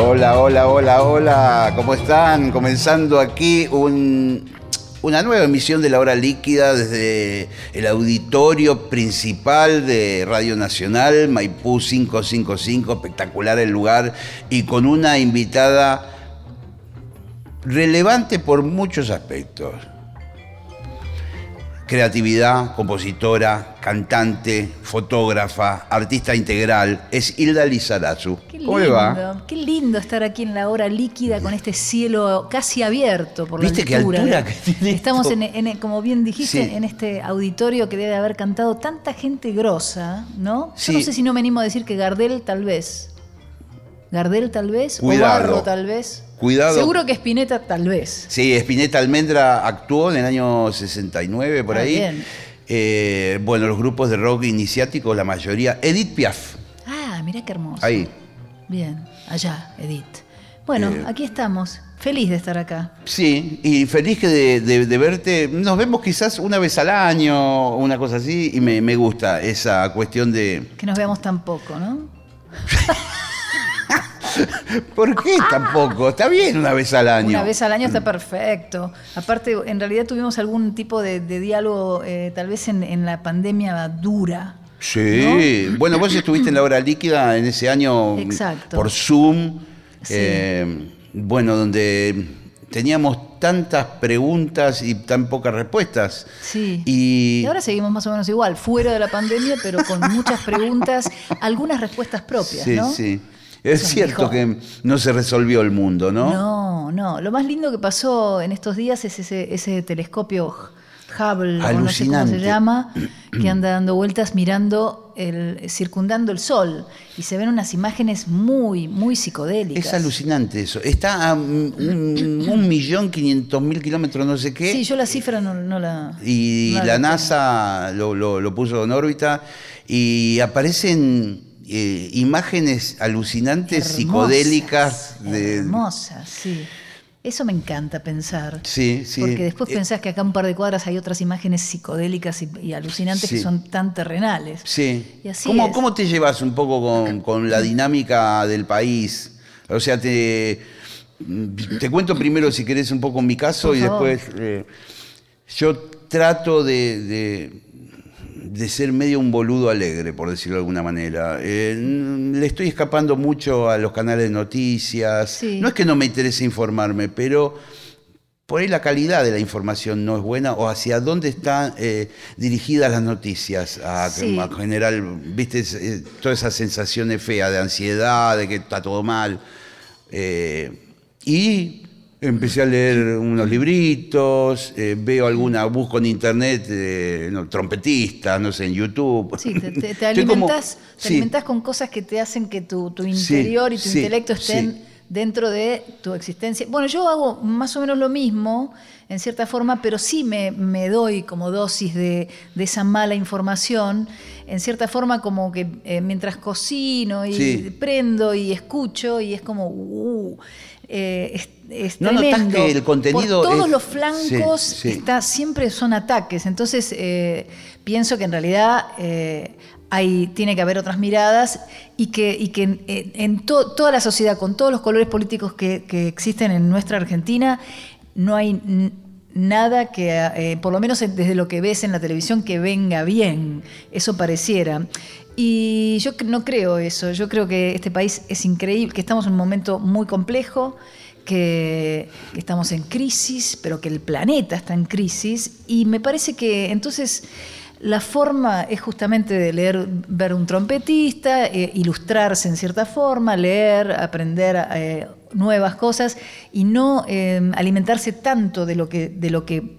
Hola, hola, hola, hola. ¿Cómo están? Comenzando aquí un, una nueva emisión de La Hora Líquida desde el auditorio principal de Radio Nacional, Maipú 555, espectacular el lugar, y con una invitada relevante por muchos aspectos. Creatividad, compositora, cantante, fotógrafa, artista integral, es Hilda Lizarazu. Qué ¿Cómo lindo, le va? qué lindo estar aquí en la hora líquida con este cielo casi abierto por ¿Viste la qué altura. altura que tiene Estamos, en, en- como bien dijiste, Sí. en este auditorio que debe haber cantado tanta gente grosa, ¿no? Sí. Yo no sé si no me animo a decir que Gardel tal vez. Gardel tal vez, Cuidado. o Barro tal vez. Cuidado. Seguro que Spinetta tal vez. Sí, Spinetta Almendra actuó en el año 69, por Ah, ahí. bien. Eh, bueno, los grupos de rock iniciáticos, la mayoría. Edith Piaf, Ah, mirá qué hermoso. ahí. Bien, allá, Edith. Bueno, Eh. aquí estamos. Feliz de estar acá. Sí, y feliz que de, de- de verte. Nos vemos quizás una vez al año, una cosa así, y me, me gusta esa cuestión de. Que nos veamos tan poco, ¿no? ¿Por qué tampoco? Está bien una vez al año. Una vez al año está perfecto. Aparte, en realidad tuvimos algún tipo de, de diálogo, eh, tal vez en, en la pandemia dura. Sí, bueno, vos estuviste en la hora líquida en ese año Exacto. por Zoom, Sí. eh, bueno, donde teníamos tantas preguntas y tan pocas respuestas. Sí. Y, Y ahora seguimos más o menos igual, fuera de la pandemia, pero con muchas preguntas, algunas respuestas propias, sí, ¿no? sí. Es Eso cierto que no se resolvió el mundo, ¿no? No, no. Lo más lindo que pasó en estos días es ese, ese telescopio Hubble, no sé cómo se llama, que anda dando vueltas mirando, el, circundando el Sol. Y se ven unas imágenes muy, muy psicodélicas. Es alucinante eso. Está a un, millón quinientos mil kilómetros, no sé qué. Sí, yo la cifra no, no la. y no la tengo. NASA lo, lo- lo puso en órbita y aparecen eh, imágenes alucinantes, Hermosas, psicodélicas. De, Hermosas, sí. Eso me encanta pensar. Sí, sí. Porque después Eh, pensás que acá un par de cuadras hay otras imágenes psicodélicas y, y alucinantes Sí. que son tan terrenales. Sí. Y así ¿Cómo, cómo te llevas un poco con, con la dinámica del país? O sea, te, te cuento primero, si querés, un poco mi caso Por y favor. después eh, yo trato de, de- de ser medio un boludo alegre, por decirlo de alguna manera. Eh, le estoy escapando mucho a los canales de noticias. Sí. No es que no me interese informarme, pero por ahí la calidad de la información no es buena o hacia dónde están eh, dirigidas las noticias a, Sí. a general, viste, eh, todas esas sensaciones feas de ansiedad, de que está todo mal. Eh, y empecé a leer unos libritos, eh, veo alguna, busco en internet eh, no, trompetistas, no sé, en YouTube. Sí, te, te- te como- alimentás, te sí. alimentás con cosas que te hacen que tu, tu Sí, interior y tu sí, intelecto estén dentro de tu existencia. Bueno, yo hago más o menos lo mismo, en cierta forma, pero sí me, me doy como dosis de, de esa mala información, en cierta forma como que eh, mientras cocino y prendo y escucho y es como... uh, eh, es, ¿No tremendo. que el contenido Por todos es- los flancos Sí, sí. está siempre son ataques. Entonces, eh, pienso que en realidad eh, hay, tiene que haber otras miradas y que, y que en, en to- toda la sociedad, con todos los colores políticos que, que existen en nuestra Argentina, no hay nada que, eh, por lo menos desde lo que ves en la televisión, que venga bien. Eso pareciera. Y yo no creo eso. Yo creo que este país es increíble, que estamos en un momento muy complejo que, estamos en crisis, pero que el planeta está en crisis. Y me parece que entonces la forma es justamente de leer, ver un trompetista, eh, ilustrarse en cierta forma, leer, aprender eh, nuevas cosas y no eh, alimentarse tanto de lo que, de lo que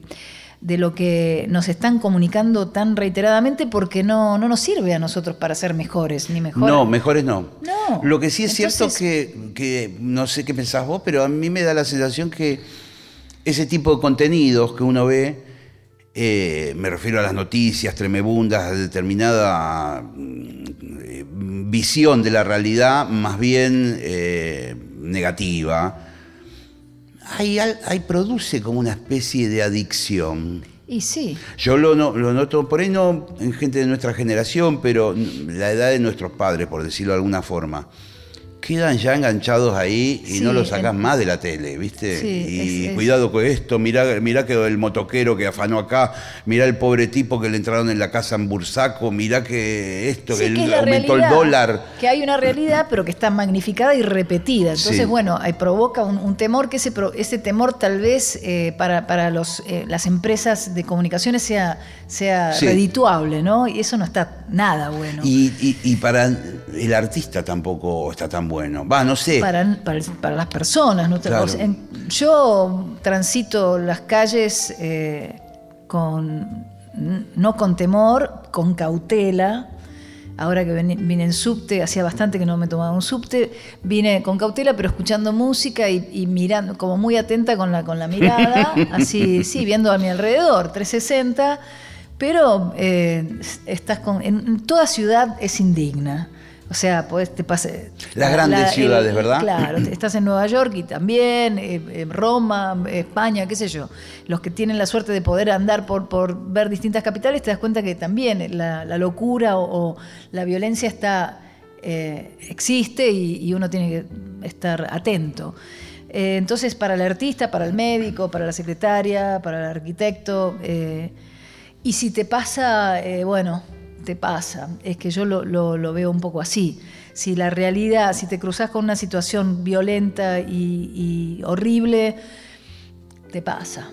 de lo que nos están comunicando tan reiteradamente porque no, no nos sirve a nosotros para ser mejores, ni mejores. No, mejores no. No. Lo que sí es cierto Entonces- que, que, no sé qué pensás vos, pero a mí me da la sensación que ese tipo de contenidos que uno ve, eh, me refiero a las noticias tremebundas, a determinada mm, eh, visión de la realidad más bien eh, negativa, hay, hay- produce como una especie de adicción. Y sí, Yo lo, lo noto, por ahí no en gente de nuestra generación, pero la edad de nuestros padres, por decirlo de alguna forma, quedan ya enganchados ahí y Sí, no lo sacás en- más de la tele, ¿viste? Sí, y es- es- cuidado con esto, mirá, mirá que el motoquero que afanó acá, mirá el pobre tipo que le entraron en la casa en Bursaco, mirá que esto, Sí, que, que es el- aumentó el dólar. Que hay una realidad, pero que está magnificada y repetida. Entonces, bueno, provoca un, un temor que ese, temor tal vez eh, para, para los, eh, las empresas de comunicaciones sea, redituable, ¿no? Y eso no está nada bueno. Y, y- y para el artista tampoco está tan bueno. Va, no sé. para, para- para las personas. ¿no? Claro. Yo transito las calles eh, con, no con temor, con cautela. Ahora que vine en subte, hacía bastante que no me tomaba un subte, vine con cautela, pero escuchando música y, y mirando, como muy atenta con la, con la mirada, así, sí, viendo a mi alrededor, 360, pero eh, estás con, en toda ciudad es indigna. O sea, pues te pase. Las grandes ciudades, ¿verdad? Claro, estás en Nueva York y también, eh, eh, Roma, eh, España, qué sé yo. Los que tienen la suerte de poder andar por, por ver distintas capitales, te das cuenta que también la, la locura o, o la violencia está, eh, existe y, y uno tiene que estar atento. Eh, entonces, para el artista, para el médico, para la secretaria, para el arquitecto, eh, y si te pasa, eh, bueno, te pasa. Es que yo lo, lo- lo veo un poco así. Si la realidad, si te cruzas con una situación violenta y, y horrible, te pasa.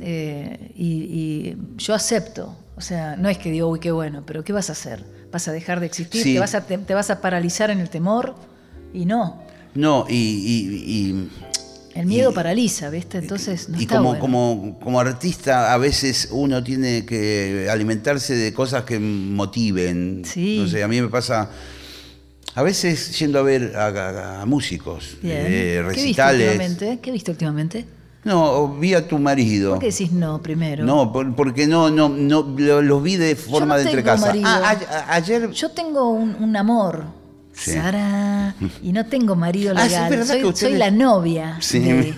Eh, y, y yo acepto. O sea, no es que digo, uy, qué bueno, pero ¿qué vas a hacer? ¿Vas a dejar de existir? Sí. ¿Te, vas a, te, te vas a paralizar en el temor? Y no. No, y, y- y- El miedo Y- paraliza, ¿viste? Entonces no y está como, bueno. como, como artista, a veces uno tiene que alimentarse de cosas que motiven. Sí. No sé, a mí me pasa. A veces yendo a ver a, a- a músicos, Bien. eh, ¿Qué viste recitales. últimamente? ¿Qué viste últimamente? No, vi a tu marido. ¿Por qué decís no primero? No, por- porque no, no, no lo- los vi de forma no de tengo casa. marido. Ah, a- ayer. Yo tengo un, un amor. Sí. Sara, y no tengo marido Ah, sí, legal. ¿verdad soy, ustedes- soy la novia. Sí. de-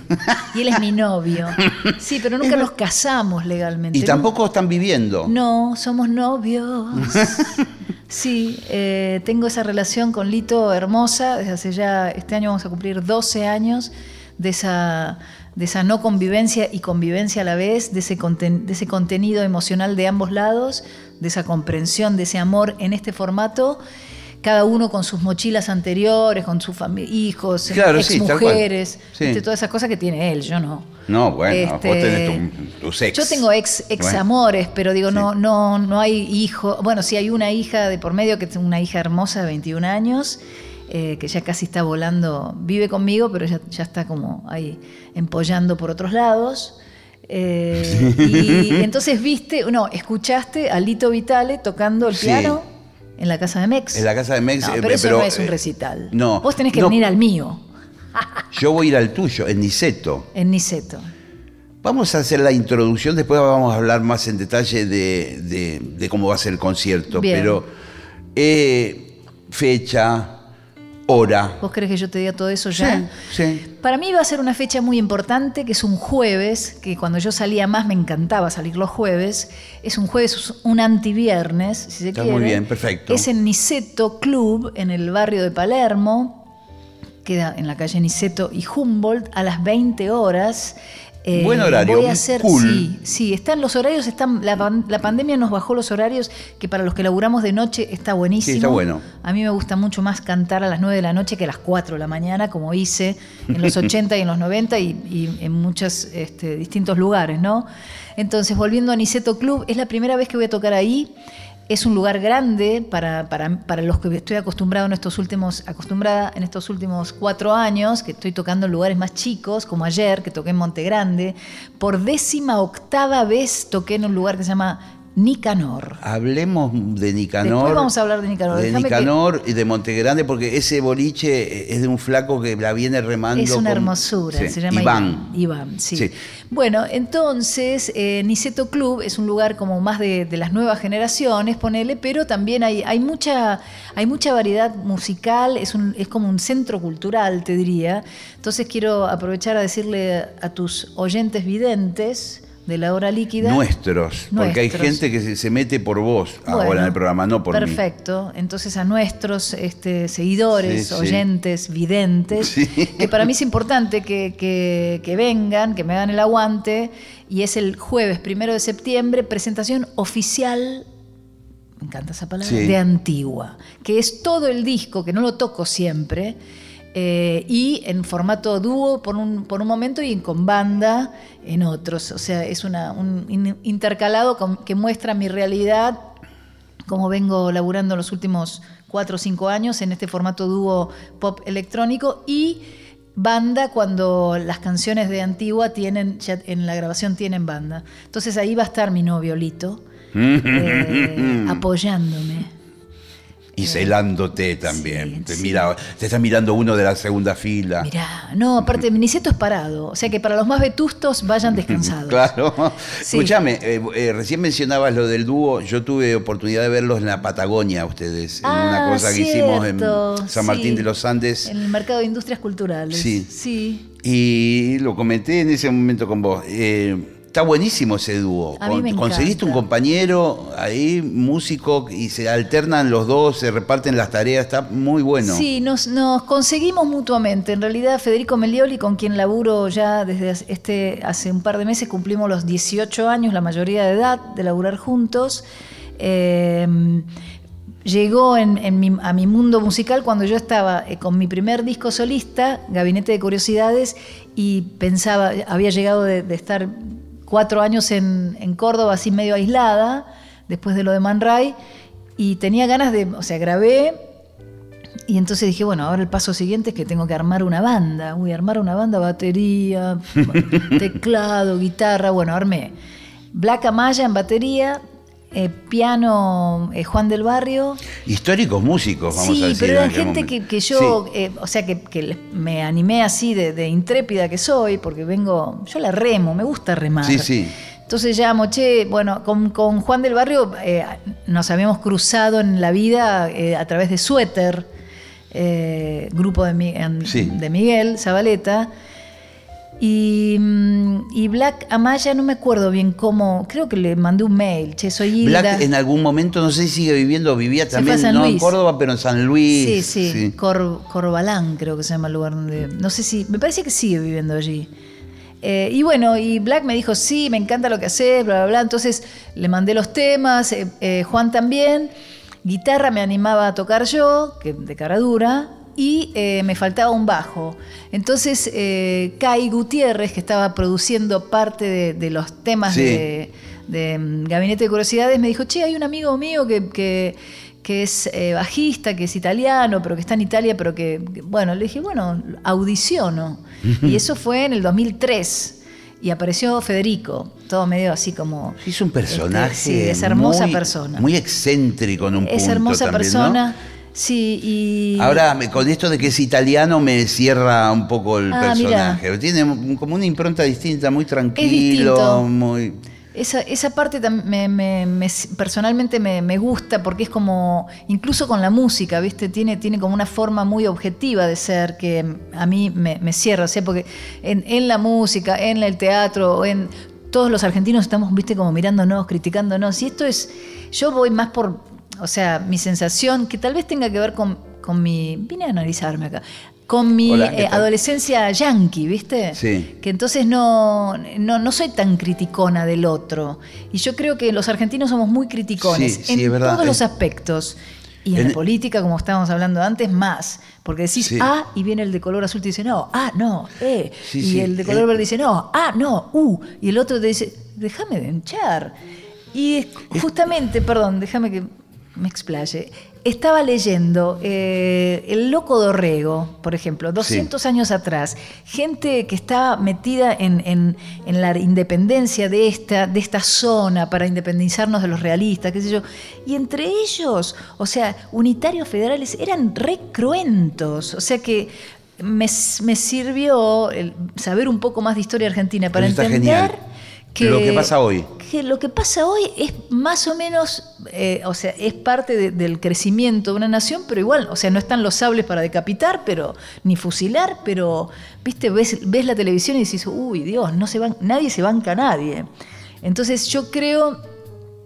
y él es mi novio. Sí, pero nunca nos casamos legalmente. y tampoco están viviendo. No, somos novios. Sí, eh, tengo esa relación con Lito hermosa. Desde hace ya, este año vamos a cumplir 12 años de esa, de esa no convivencia y convivencia a la vez, de ese, conten- de ese contenido emocional de ambos lados, de esa comprensión, de ese amor en este formato. Cada uno con sus mochilas anteriores, con sus hijos, Claro, sí, cual. exmujeres, Sí. ¿viste? todas esas cosas que tiene él, yo no. No, bueno, vos Este, tenés tu- tus ex. Yo tengo ex, ex Bueno. amores, pero digo, Sí. no, no, no hay hijo. Bueno, sí hay una hija de por medio, que es una hija hermosa de 21 años, eh, que ya casi está volando, vive conmigo, pero ya, ya está como ahí empollando por otros lados. Eh, y, entonces viste, no, escuchaste a Lito Vitale tocando el Sí. piano en la casa de Mex. En la casa de Mex. No, eh, pero eso pero, no es un eh, recital. no. Vos tenés que No. venir al mío, Yo voy a ir al tuyo, en Niceto. en Niceto. Vamos a hacer la introducción, después vamos a hablar más en detalle de, de- de cómo va a ser el concierto. Bien. Pero eh, fecha, hora. ¿Vos crees que yo te diga todo eso ya? Sí, sí. Para mí va a ser una fecha muy importante, que es un jueves, que cuando yo salía más me encantaba salir los jueves. Es un jueves, es un antiviernes, si se Está quiere. muy bien, perfecto. Es en Niceto Club, en el barrio de Palermo. Queda en la calle Niceto y Humboldt a las 20 horas. Eh, Buen horario, Voy a hacer, cool. sí, sí, están los horarios, están, la, pan- la pandemia nos bajó los horarios, que para los que laburamos de noche está buenísimo. Sí, está bueno. A mí me gusta mucho más cantar a las 9 de la noche que a las 4 de la mañana, como hice en los 80 y en los 90 y, y en muchos este, distintos lugares, ¿no? Entonces, volviendo a Niceto Club, es la primera vez que voy a tocar ahí. Es un lugar grande para, para, para los que estoy acostumbrado en estos últimos, acostumbrada en estos últimos cuatro años, que estoy tocando en lugares más chicos, como ayer, que toqué en Monte Grande. Por décima octava vez toqué en un lugar que se llama Nicanor. Hablemos de Nicanor. Después vamos a hablar de Nicanor. De que- Nicanor y de Montegrande, porque ese boliche es de un flaco que la viene remando. Es una con- hermosura, Sí, se llama Iván. Iván. Iván, sí. Sí. Bueno, entonces, eh, Niceto Club es un lugar como más de, de las nuevas generaciones, ponele, pero también hay, hay, mucha, hay mucha variedad musical, es, un, es como un centro cultural, te diría. Entonces quiero aprovechar a decirle a tus oyentes videntes de la hora líquida. Nuestros, porque hay gente que se, se mete por vos ahora en el programa, no por mí. Perfecto. Entonces a nuestros este, seguidores, Sí, sí. oyentes, videntes, Sí. que para mí es importante que, que- que vengan, que me hagan el aguante. Y es el jueves primero de septiembre, presentación oficial. Me encanta esa palabra, Sí. de Antigua, que es todo el disco, que no lo toco siempre, eh, y en formato dúo por un, por un momento y con banda en otros. O sea, es una, un in- intercalado con- que muestra mi realidad como vengo laburando los últimos cuatro o cinco años en este formato dúo pop electrónico y banda cuando las canciones de Antigua tienen, ya en la grabación tienen banda. Entonces ahí va a estar mi novio Lito eh, apoyándome. Y celándote también. Sí, te, sí. mira, te está mirando uno de la segunda fila. Mirá, no, aparte, Niceto es parado, o sea que para los más vetustos vayan descansados. Claro. Sí. Escúchame, eh, eh, recién mencionabas lo del dúo. Yo tuve oportunidad de verlos en la Patagonia, ustedes, en una Ah, cosa que hicimos en San Martín de los Andes. En el mercado de industrias culturales. Sí. Sí. Y lo comenté en ese momento con vos. Eh, está buenísimo ese dúo. Conseguiste un compañero ahí, músico, y se alternan los dos, se reparten las tareas. Está muy bueno. Sí, nos, nos conseguimos mutuamente. En realidad, Federico Melioli, con quien laburo ya desde este, hace un par de meses, cumplimos los 18 años, la mayoría de edad, de laburar juntos. Eh, llegó en, en mi- a mi mundo musical cuando yo estaba eh, con mi primer disco solista, Gabinete de Curiosidades, y pensaba, había llegado de, de estar cuatro años en, en Córdoba, así medio aislada, después de lo de Man Ray, y tenía ganas de, o sea, grabé, y entonces dije, bueno, ahora el paso siguiente es que tengo que armar una banda. Uy, armar una banda, batería, teclado, guitarra, bueno, armé. Black Amaya en batería, eh, piano eh, Juan del Barrio. Históricos músicos, vamos a Sí, decir. pero en eran gente que, que yo, Sí. eh, o sea, que, me animé así de, de intrépida que soy, porque vengo, yo la remo, me gusta remar. Sí, sí. Entonces ya moché, bueno, con, con Juan del Barrio nos habíamos cruzado en la vida a través de Suéter, grupo de, Mi- Sí. de Miguel Zabaleta. Y, mm, y Black Amaya, no me acuerdo bien cómo, creo que le mandé un mail, che, soy Hilda. Black en algún momento, no sé si sigue viviendo, vivía también, no en. Córdoba, pero en San Luis. Sí, sí, Cor- Corbalán creo que se llama el lugar donde... No sé si, me parece que sigue viviendo allí. Eh, y bueno, y Black me dijo, sí, me encanta lo que haces, bla, bla, bla. Entonces le mandé los temas, eh, eh, Juan también. Guitarra me animaba a tocar yo, que de cara dura, y eh, me faltaba un bajo. Entonces, eh, Kai Gutiérrez, que estaba produciendo parte de, de los temas Sí. de, de, mm, Gabinete de Curiosidades, me dijo, che, hay un amigo mío que, que, que es eh, bajista, que es italiano, pero que está en Italia, pero que, que- bueno, le dije, bueno, audiciono. y eso fue en el 2003. Y apareció Federico, todo medio así como... Es un personaje. Este, sí, es hermosa muy- persona. Muy excéntrico en un es punto hermosa también, ¿no? Sí, y... Ahora, con esto de que es italiano, me cierra un poco el Ah, personaje. Tiene como una impronta distinta, muy tranquilo, muy. Esa, esa parte me, me- me- personalmente me, gusta porque es como, incluso con la música, ¿viste? Tiene, tiene como una forma muy objetiva de ser que a mí me, me cierra, o sea, porque en, en la música, en el teatro, en todos los argentinos estamos, ¿viste? Como mirándonos, criticándonos. Y esto es, yo voy más por, o sea, mi sensación, que tal vez tenga que ver con, con mi, vine a analizarme acá, con mi Hola, ¿qué eh, adolescencia yankee, ¿viste? Sí. que entonces no, no, no soy tan criticona del otro. Y yo creo que los argentinos somos muy criticones Sí, sí, en es verdad. todos los aspectos. Y en, En- la política, como estábamos hablando antes, más. Porque decís Sí. A y viene el de color azul y te dice no, ah, no, eh. Sí, y sí. el de color Eh. verde dice no, ah, no, uh. Y el otro te dice, déjame de hinchar. Y es- justamente, perdón, déjame que me explaye. Estaba leyendo eh, El Loco Dorrego, por ejemplo, 200 años atrás. Gente que estaba metida en, en- en la independencia de esta, de esta zona para independizarnos de los realistas, qué sé yo. Y entre ellos, o sea, unitarios federales eran re cruentos. O sea que me, me sirvió el saber un poco más de historia argentina para Eso entender. Que Lo que pasa hoy. que lo que pasa hoy es más o menos, eh, o sea, es parte de- del crecimiento de una nación, pero igual, o sea, no están los sables para decapitar, pero ni fusilar, pero, viste, ves, ves la televisión y dices, uy, Dios, no se van, nadie se banca a nadie. Entonces yo creo,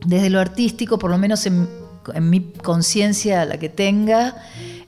desde lo artístico, por lo menos en, en mi conciencia, la que tenga,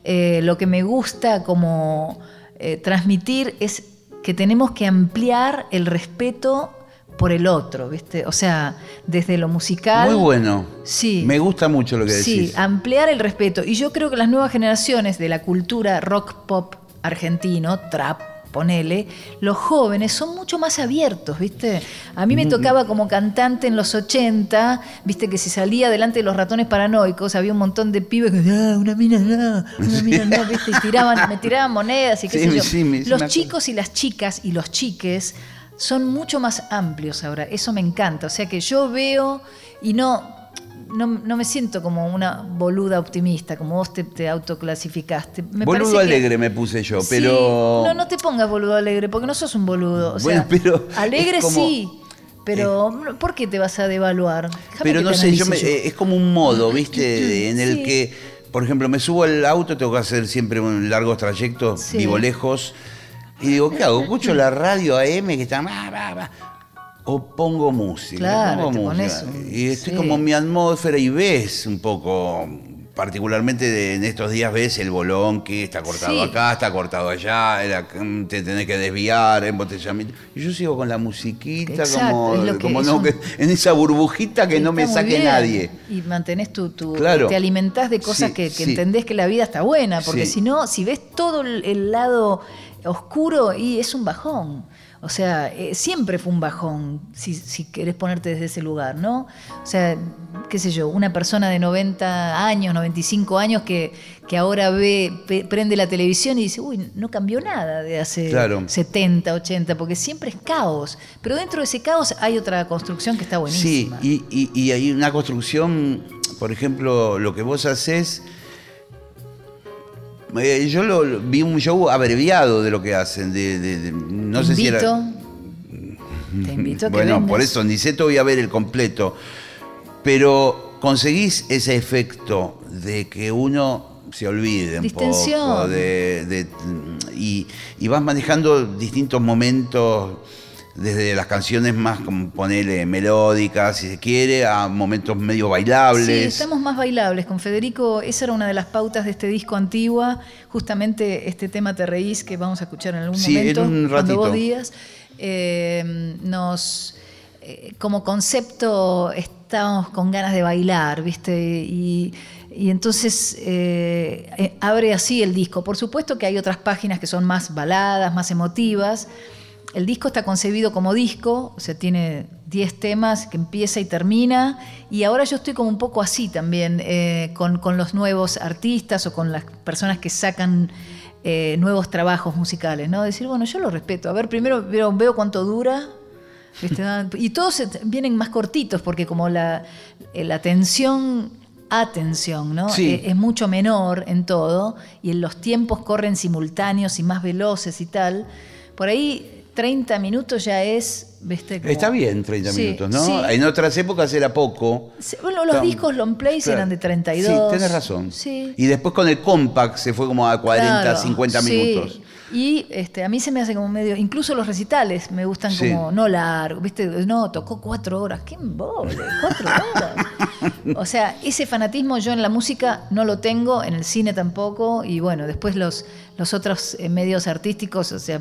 eh, lo que me gusta como eh, transmitir es que tenemos que ampliar el respeto por el otro, ¿viste? O sea, desde lo musical. Muy bueno. Sí. Me gusta mucho lo que Sí, decís. ampliar el respeto. Y yo creo que las nuevas generaciones de la cultura rock pop argentino, trap, ponele, los jóvenes son mucho más abiertos, ¿viste? A mí me tocaba como cantante en los 80, ¿viste? Que si salía delante de los ratones paranoicos, había un montón de pibes que, ah, una mina no, una mina no, ¿viste? Y tiraban, me tiraban monedas y qué Sí, sé yo. sí, sí los chicos y las chicas y los chiques son mucho más amplios ahora. Eso me encanta. O sea que yo veo y no, no, no me siento como una boluda optimista, como vos te, te autoclasificaste. Me Boludo que- alegre me puse yo, Sí, pero. No, no te pongas boludo alegre, porque no sos un boludo. O Bueno, sea, pero alegre como- sí. Pero, ¿por qué te vas a devaluar? Déjame Pero no sé, yo me- eh, es como un modo, ¿viste? En el que, por ejemplo, me subo al auto, tengo que hacer siempre largos trayectos, Sí. vivo lejos, y digo, ¿qué hago? Escucho la radio AM que está... "Ah, bah, bah", O pongo música. Claro, pongo música. un- y estoy sí. como en mi atmósfera y ves un poco, particularmente en estos días ves el bolón que está cortado Sí. acá, está cortado allá, era- te tenés que desviar, embotellamiento. Y yo sigo con la musiquita Exacto, como, como es no, un- que- en esa burbujita que no me saque bien. nadie. Y mantenés tu, tu- Claro. te alimentás de cosas Sí, que, que entendés que la vida está buena, porque si no, si ves todo el lado oscuro, y es un bajón. O sea, eh, siempre fue un bajón, si, si querés ponerte desde ese lugar, ¿no? O sea, qué sé yo, una persona de 90 años, 95 años que, que ahora ve, pe- prende la televisión y dice, uy, no cambió nada de hace Claro. 70, 80, porque siempre es caos. Pero dentro de ese caos hay otra construcción que está Sí, buenísima. y, y- y hay una construcción, por ejemplo, lo que vos haces. Eh, yo lo, lo- vi un show abreviado de lo que hacen. De, de- de- no te sé si invito, era. Te invito a que Bueno, vengas. por eso ni sé todavía ver el completo. Pero conseguís ese efecto de que uno se olvide un Distensión. poco de, de- y, y vas manejando distintos momentos desde las canciones más como ponele melódicas si se quiere a momentos medio Sí, bailables estamos más bailables. Con Federico, esa era una de las pautas de este disco antigua, justamente este tema Te reís que vamos a escuchar en algún Sí, en momento, un cuando ratito. vos digas. eh, nos, eh, como concepto, estamos con ganas de bailar, ¿viste? Y, y entonces eh, eh, abre así el disco. Por supuesto que hay otras páginas que son más baladas, más emotivas. El disco está concebido como disco, o sea, tiene 10 temas que empieza y termina. Y ahora yo estoy como un poco así también, eh, con, con los nuevos artistas o con las personas que sacan eh, nuevos trabajos musicales, ¿no? Decir, bueno, yo lo respeto. A ver, primero veo, veo cuánto dura. ¿viste? Ah, Y todos vienen más cortitos porque como la, eh, la tensión, atención, ¿no? Sí. Es mucho menor en todo y en los tiempos corren simultáneos y más veloces y tal. Por ahí 30 minutos ya es, ¿viste? Como- está bien 30 Sí, minutos no sí. en otras épocas era poco Sí, Bueno, los Tam- discos long plays Claro. eran de 32. Sí, tenés razón. Sí. Y después con el compact se fue como a 40, Claro, 50 sí. minutos. Y este, a mí se me hace como medio. Incluso los recitales me gustan Sí. como no largos. ¿Viste? No, tocó cuatro horas. ¡Qué embole! Cuatro horas. o sea, ese fanatismo yo en la música no lo tengo, en el cine tampoco. Y bueno, después los, los otros eh, medios artísticos, o sea,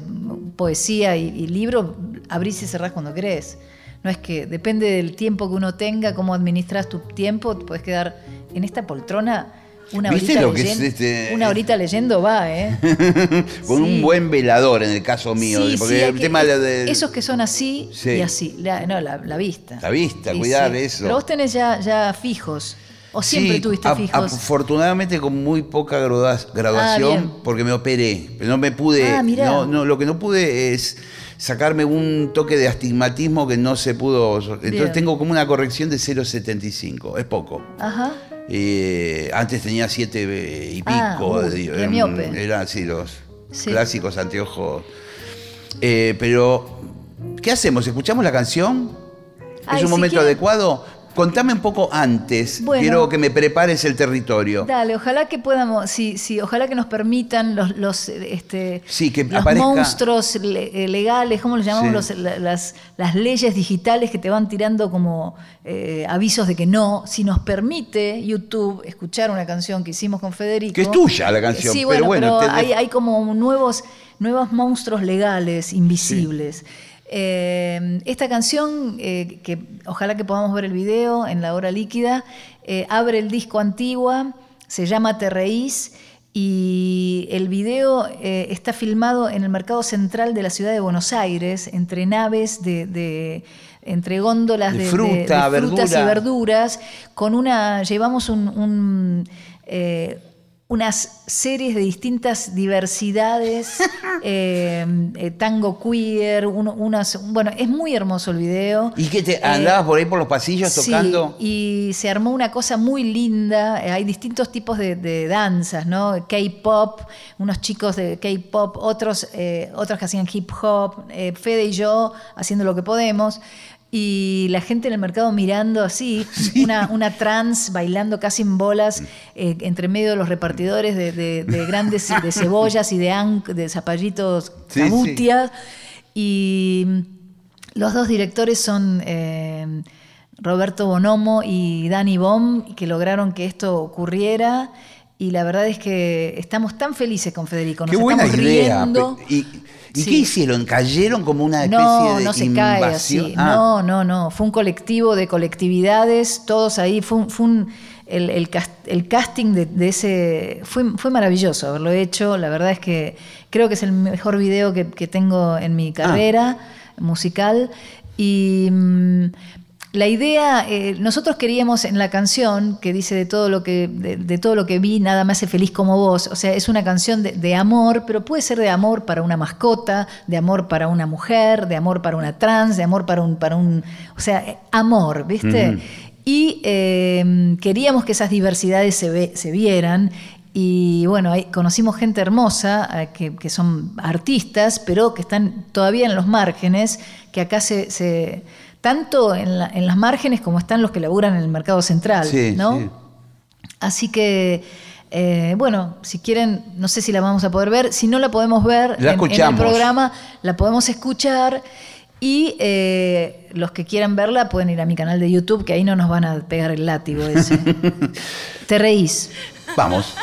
poesía y, y libro, abrís y cerrás cuando querés. No es que depende del tiempo que uno tenga, cómo administras tu tiempo, te puedes quedar en esta poltrona una ¿Viste horita, lo que es leyen- este- una horita leyendo va, ¿eh? Con un buen velador en el caso mío. Sí, porque sí, hay el tema de, de- Esos que son así Sí. y así. La, no, la, la vista. La vista, cuidar eso. Pero vos tenés ya, ya fijos. ¿O siempre Sí, tuviste a- fijos? Afortunadamente con muy poca graduación, Ah, bien. porque me operé. No me pude. Ah, mirá. no, no, lo que no pude es sacarme un toque de astigmatismo que no se pudo. Entonces Bien. tengo como una corrección de 0,75. Es poco. Ajá. Eh, antes tenía 7 y pico. Ah, digo, re eran- así los Sí. clásicos anteojos. Eh, pero, ¿qué hacemos? ¿Escuchamos la canción? Ay, ¿Es un momento adecuado? Contame un poco antes. Bueno. Quiero que me prepares el territorio. Dale, ojalá que podamos, sí, sí, ojalá que nos permitan los, los, este, Sí, que los monstruos le- eh, legales, ¿cómo los llamamos? Sí. Los- la- las, las leyes digitales que te van tirando como eh, avisos de que no. Si nos permite YouTube escuchar una canción que hicimos con Federico. Que es tuya la canción, Sí, pero bueno, bueno, pero te- hay, hay como nuevos, nuevos monstruos legales, invisibles. Eh, esta canción, eh, que ojalá que podamos ver el video en la hora líquida, eh, abre el disco Antigua, se llama Te Reís y el video está filmado en el mercado central de la ciudad de Buenos Aires, entre naves de... de- entre góndolas De de, de- fruta, de frutas verdura. y verduras, con una, llevamos un, un, eh, unas series de distintas diversidades, eh, eh, tango queer, uno- unas, bueno, es muy hermoso el video. ¿Y qué te Eh, andabas por ahí por los pasillos Sí, tocando? y se armó una cosa muy linda. Eh, Hay distintos tipos de, de danzas, ¿no? K-pop, unos chicos de K-pop, otros, eh, otros que hacían hip hop, eh, Fede y yo haciendo lo que podemos. Y la gente en el mercado mirando así, una, una trans bailando casi en bolas eh, entre medio de los repartidores de, de- de grandes de cebollas y de, an- de zapallitos Sí, cabutia. Y los dos directores son eh, Roberto Bonomo y Dani Bom, que lograron que esto ocurriera. Y la verdad es que estamos tan felices con Federico. Nos Qué buena estamos idea. riendo. Pe- ¿Y, y Sí. qué hicieron? ¿Cayeron como una especie No, de no se cae invasión? así. Ah, No, no, no. Fue un colectivo de colectividades, todos ahí. Fue un, fue un- el, el cas- el casting de, de ese. Fue, fue maravilloso haberlo hecho. La verdad es que creo que es el mejor video que, que tengo en mi carrera musical. Y. mm, la idea, eh, nosotros queríamos en la canción que dice de todo lo que de, de todo lo que vi nada me hace feliz como vos, o sea es una canción de, de amor, pero puede ser de amor para una mascota, de amor para una mujer, de amor para una trans, de amor para un para un, o sea eh, amor, viste. Y eh, queríamos que esas diversidades se, ve- se vieran. Y bueno, ahí conocimos gente hermosa, eh, que, que son artistas, pero que están todavía en los márgenes, que acá se, se- tanto en, la- en las márgenes como están los que laburan en el mercado central, Sí, ¿no? sí. Así que, eh, bueno, si quieren, no sé si la vamos a poder ver, si no la podemos ver La en- en, el programa, la podemos escuchar. Y eh, los que quieran verla pueden ir a mi canal de YouTube, que ahí no nos van a pegar el látigo ese. Te reís. Vamos.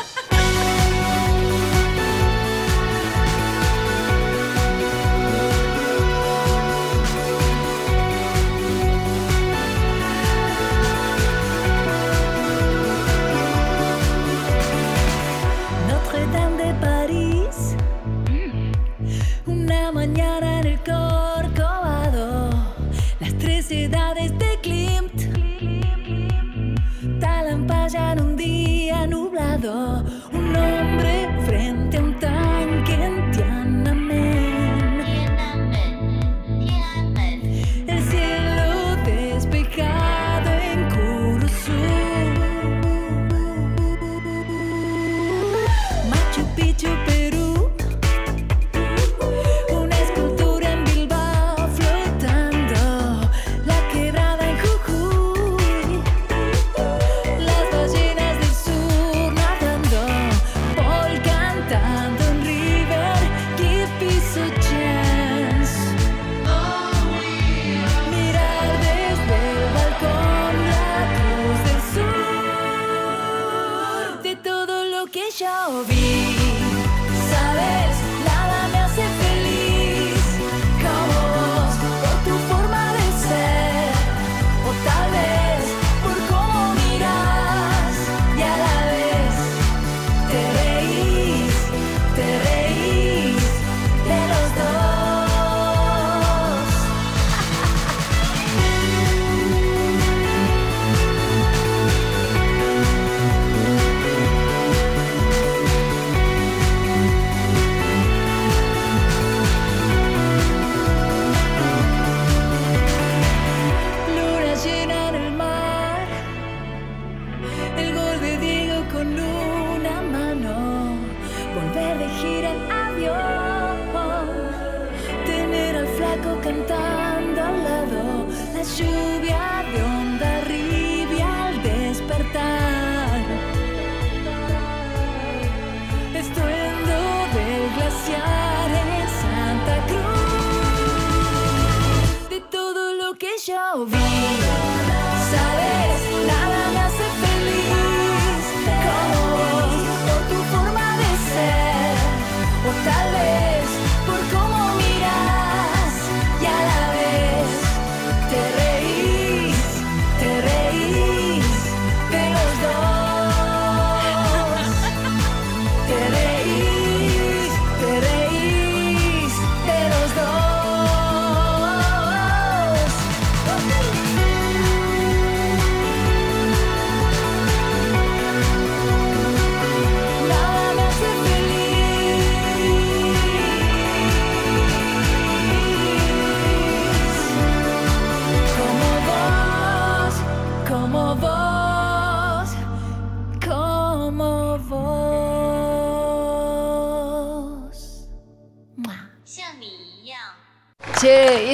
Edades de Klimt. Talampaya en un día nublado. Un hombre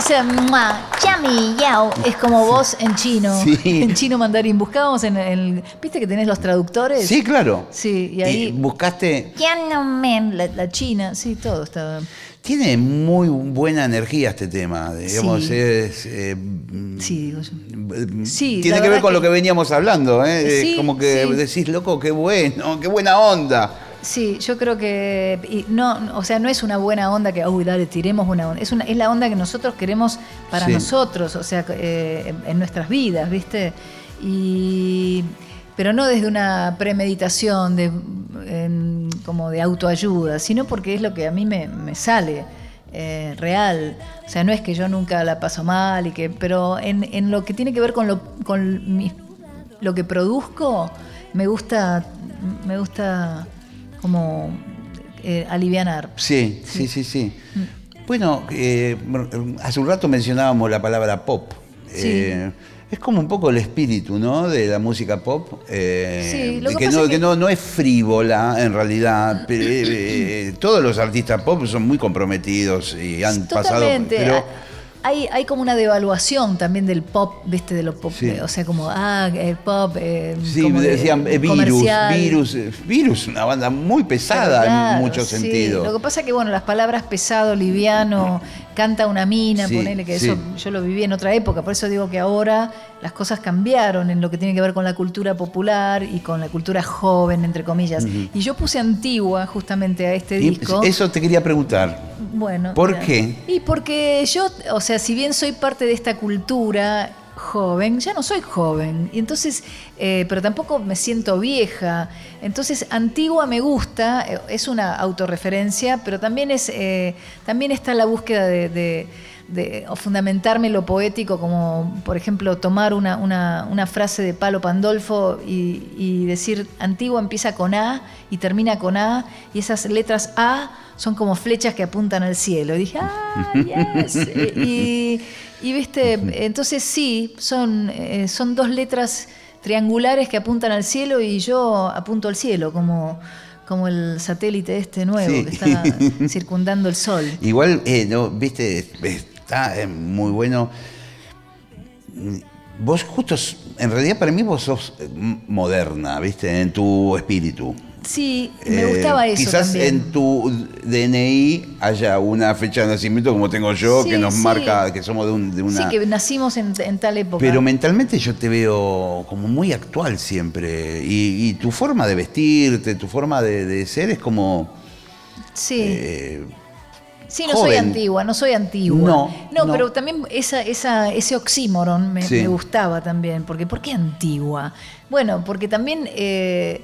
Chami yao, es como vos en chino. Sí. En chino mandarín. Buscábamos en el. ¿Viste que tenés los traductores? Sí, claro. Sí, y ahí. buscaste. Tiananmen, la, la China, sí, todo estaba. Tiene muy buena energía este tema. Digamos, Sí. es. eh, Sí, digo yo. eh, Sí, tiene que ver con que- lo que veníamos hablando, ¿eh? Sí, como que decís, loco, qué bueno, qué buena onda. Sí, yo creo que y no, o sea, no es una buena onda que, uy, dale, tiremos una onda. Es, una, es la onda que nosotros queremos para Sí. nosotros, o sea, eh, en, en nuestras vidas, ¿viste? Y, pero no desde una premeditación de, en- como de autoayuda, sino porque es lo que a mí me, me sale. eh, real, o sea, no es que yo nunca la paso mal y que, pero en, en lo que tiene que ver con lo, con lo que produzco, me gusta, me gusta como eh, alivianar. Sí, sí, sí, sí. Mm. Bueno, eh, hace un rato mencionábamos la palabra pop. Sí. Eh, es como un poco el espíritu, ¿no? De la música pop. eh, Sí, lo que que, pasa no, es que- que no, no es frívola en realidad. eh, eh, todos los artistas pop son muy comprometidos y han pasado. Totalmente. Pero, hay, hay como una devaluación también del pop, ¿viste? De lo pop. Sí. O sea, como, ah, el pop. eh, sí, como de- decían eh, virus, comercial. virus, eh, virus, una banda muy pesada Claro, en muchos sí. sentidos. Lo que pasa es que, bueno, las palabras pesado, liviano, canta una mina, Sí, ponele que sí. eso yo lo viví en otra época. Por eso digo que ahora las cosas cambiaron en lo que tiene que ver con la cultura popular y con la cultura joven, entre comillas. Y yo puse antigua justamente a este Y disco. eso te quería preguntar. Bueno. ¿Por mira. qué? Y porque yo, o sea, si bien soy parte de esta cultura joven, ya no soy joven. Y entonces, eh, pero tampoco me siento vieja. Entonces, antigua me gusta, eh, es una autorreferencia, pero también es, eh, también está la búsqueda de, de- de- o fundamentarme lo poético, como por ejemplo tomar una, una- una frase de Palo Pandolfo y, y decir antigua empieza con A y termina con A, y esas letras A son como flechas que apuntan al cielo. Y dije, ah, yes. y, y, viste, entonces sí, son, eh, son dos letras triangulares que apuntan al cielo y yo apunto al cielo, como, como el satélite este nuevo Sí. que está circundando el sol. Igual, eh, no, viste, está eh, muy bueno. Vos justo, s- en realidad para mí vos sos eh, moderna, viste, en tu espíritu. Sí, me Eh, gustaba eso Quizás también. en tu DNI haya una fecha de nacimiento como tengo yo, Sí, que nos sí. marca que somos de, un- de una... Sí, que nacimos en, en tal época. Pero mentalmente yo te veo como muy actual siempre. Y, y tu forma de vestirte, tu forma de, de ser es como... sí. eh, Sí, no soy antigua, no soy antigua. No, no. pero también esa, esa, ese oxímoron me, Sí. me gustaba también. Porque, ¿Por qué antigua? Bueno, porque también eh,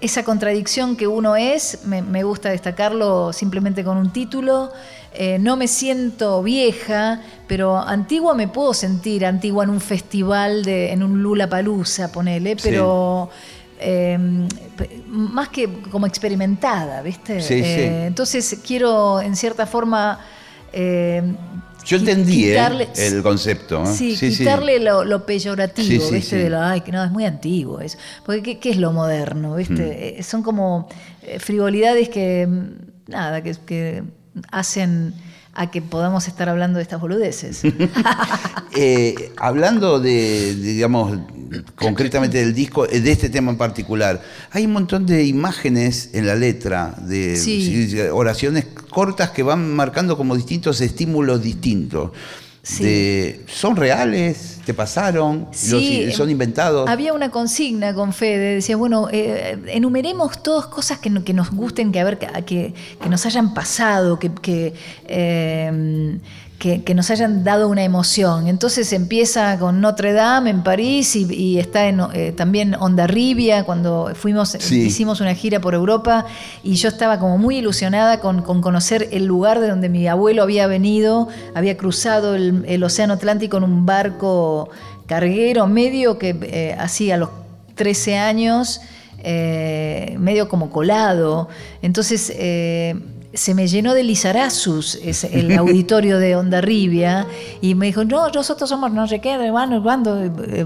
esa contradicción que uno es, me, me gusta destacarlo simplemente con un título. Eh, no me siento vieja, pero antigua me puedo sentir, antigua en un festival, de, en un Lula Palusa, ponele, Sí. pero eh, p- más que como experimentada, ¿viste? Sí, sí. Eh, entonces quiero, en cierta forma, eh, yo entendí eh, el concepto. ¿eh? Sí, quitarle Lo, lo peyorativo, Sí, sí, ¿viste? sí. De lo, ay, que no, es muy antiguo eso. Porque ¿qué, qué es lo moderno, ¿viste? Eh, son como eh, frivolidades que, mm, nada, que, que hacen, a que podamos estar hablando de estas boludeces. Eh, hablando de, digamos, concretamente del disco, eh, de este tema en particular, hay un montón de imágenes en la letra, de sí, oraciones cortas que van marcando como distintos estímulos distintos. Sí. De- ¿Son reales? ¿Te pasaron? Los- Sí, ¿Son inventados? Había una consigna con Fede, decía, bueno, eh, enumeremos todas cosas que, que nos gusten, que, a ver, que, que- que nos hayan pasado, que, que, eh, que- que nos hayan dado una emoción. Entonces empieza con Notre Dame en París y, y está en, eh, también Ondarribia, cuando fuimos, Sí. hicimos una gira por Europa y yo estaba como muy ilusionada con, con conocer el lugar de donde mi abuelo había venido, había cruzado el, el Océano Atlántico en un barco carguero medio que eh, hacía a los 13 años, eh, medio como colado. Entonces eh, se me llenó de Lizarazus ese- el auditorio de Ondarribia y me dijo, no, nosotros somos no sé qué, hermano, cuando,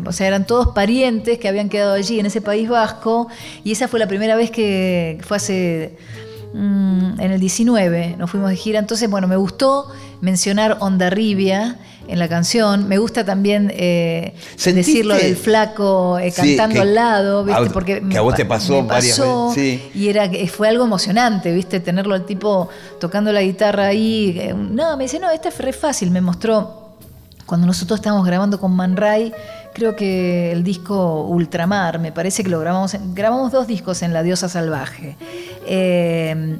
o sea, eran todos parientes que habían quedado allí en ese país vasco y esa fue la primera vez que fue hace mm, en el 19, nos fuimos de gira, entonces bueno, me gustó mencionar Ondarribia en la canción, me gusta también eh, ¿Sentiste? decir lo del flaco eh, Sí, cantando que- al lado, ¿viste? porque que a vos te pasó me varias veces, sí. y era fue algo emocionante, ¿viste? Tenerlo al tipo tocando la guitarra ahí. No, me dice, no, este es re fácil. Me mostró cuando nosotros estábamos grabando con Man Ray, creo que el disco Ultramar, me parece que lo grabamos. grabamos dos discos en La Diosa Salvaje. Eh,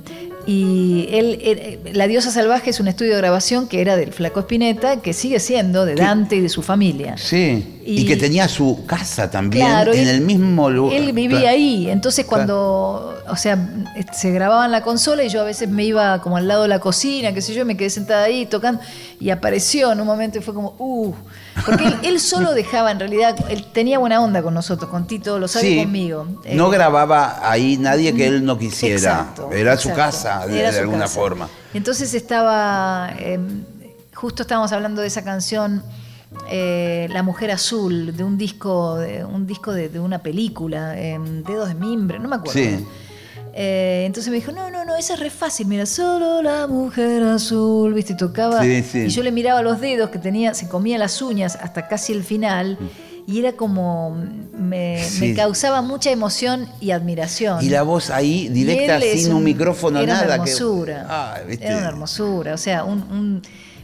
y él, él- La Diosa Salvaje es un estudio de grabación que era del Flaco Espineta, que sigue siendo de Dante y de su familia. Sí, y, Y- que tenía su casa también Claro, en él- el mismo lugar. Él vivía Claro. ahí, entonces cuando, o sea, se grababa en la consola y yo a veces me iba como al lado de la cocina, qué sé yo, me quedé sentada ahí tocando y apareció en un momento y fue como, uh, porque él, él solo dejaba, en realidad, él tenía buena onda con nosotros, con Tito, lo sabe Sí, conmigo. No Eh, grababa ahí nadie que él no quisiera. Exacto, Era su exacto. casa, de, Era de su alguna casa. forma. Entonces estaba, eh, justo estábamos hablando de esa canción, eh, La Mujer Azul, de un disco, de, un disco de, de una película, eh, Dedos de Mimbre, no me acuerdo. Sí. Eh, entonces me dijo, no, no, no, esa es re fácil, mira, solo la mujer azul, viste, y tocaba. Sí, sí. Y yo le miraba los dedos que tenía, se comía las uñas hasta casi el final, y era como, me, Sí. me causaba mucha emoción y admiración. Y la voz ahí, directa, sin un, micrófono, era nada. Una que- hermosura. Ah, ¿viste? Era una hermosura. O sea, un, un-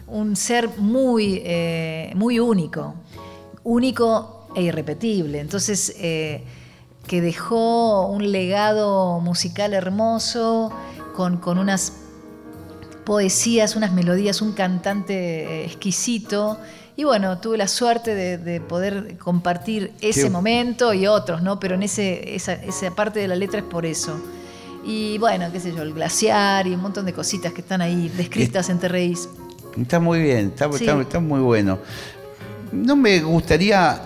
un ser muy, eh, muy único. Único e irrepetible. Entonces, eh, que dejó un legado musical hermoso, con, con unas poesías, unas melodías, un cantante eh, exquisito. Y bueno, tuve la suerte de, de poder compartir ese momento y otros, ¿no? Pero en ese, esa, esa parte de la letra es por eso. Y bueno, qué sé yo, el glaciar y un montón de cositas que están ahí descritas en Te Reís. Está muy bien, está, Sí. está- está muy bueno. No me gustaría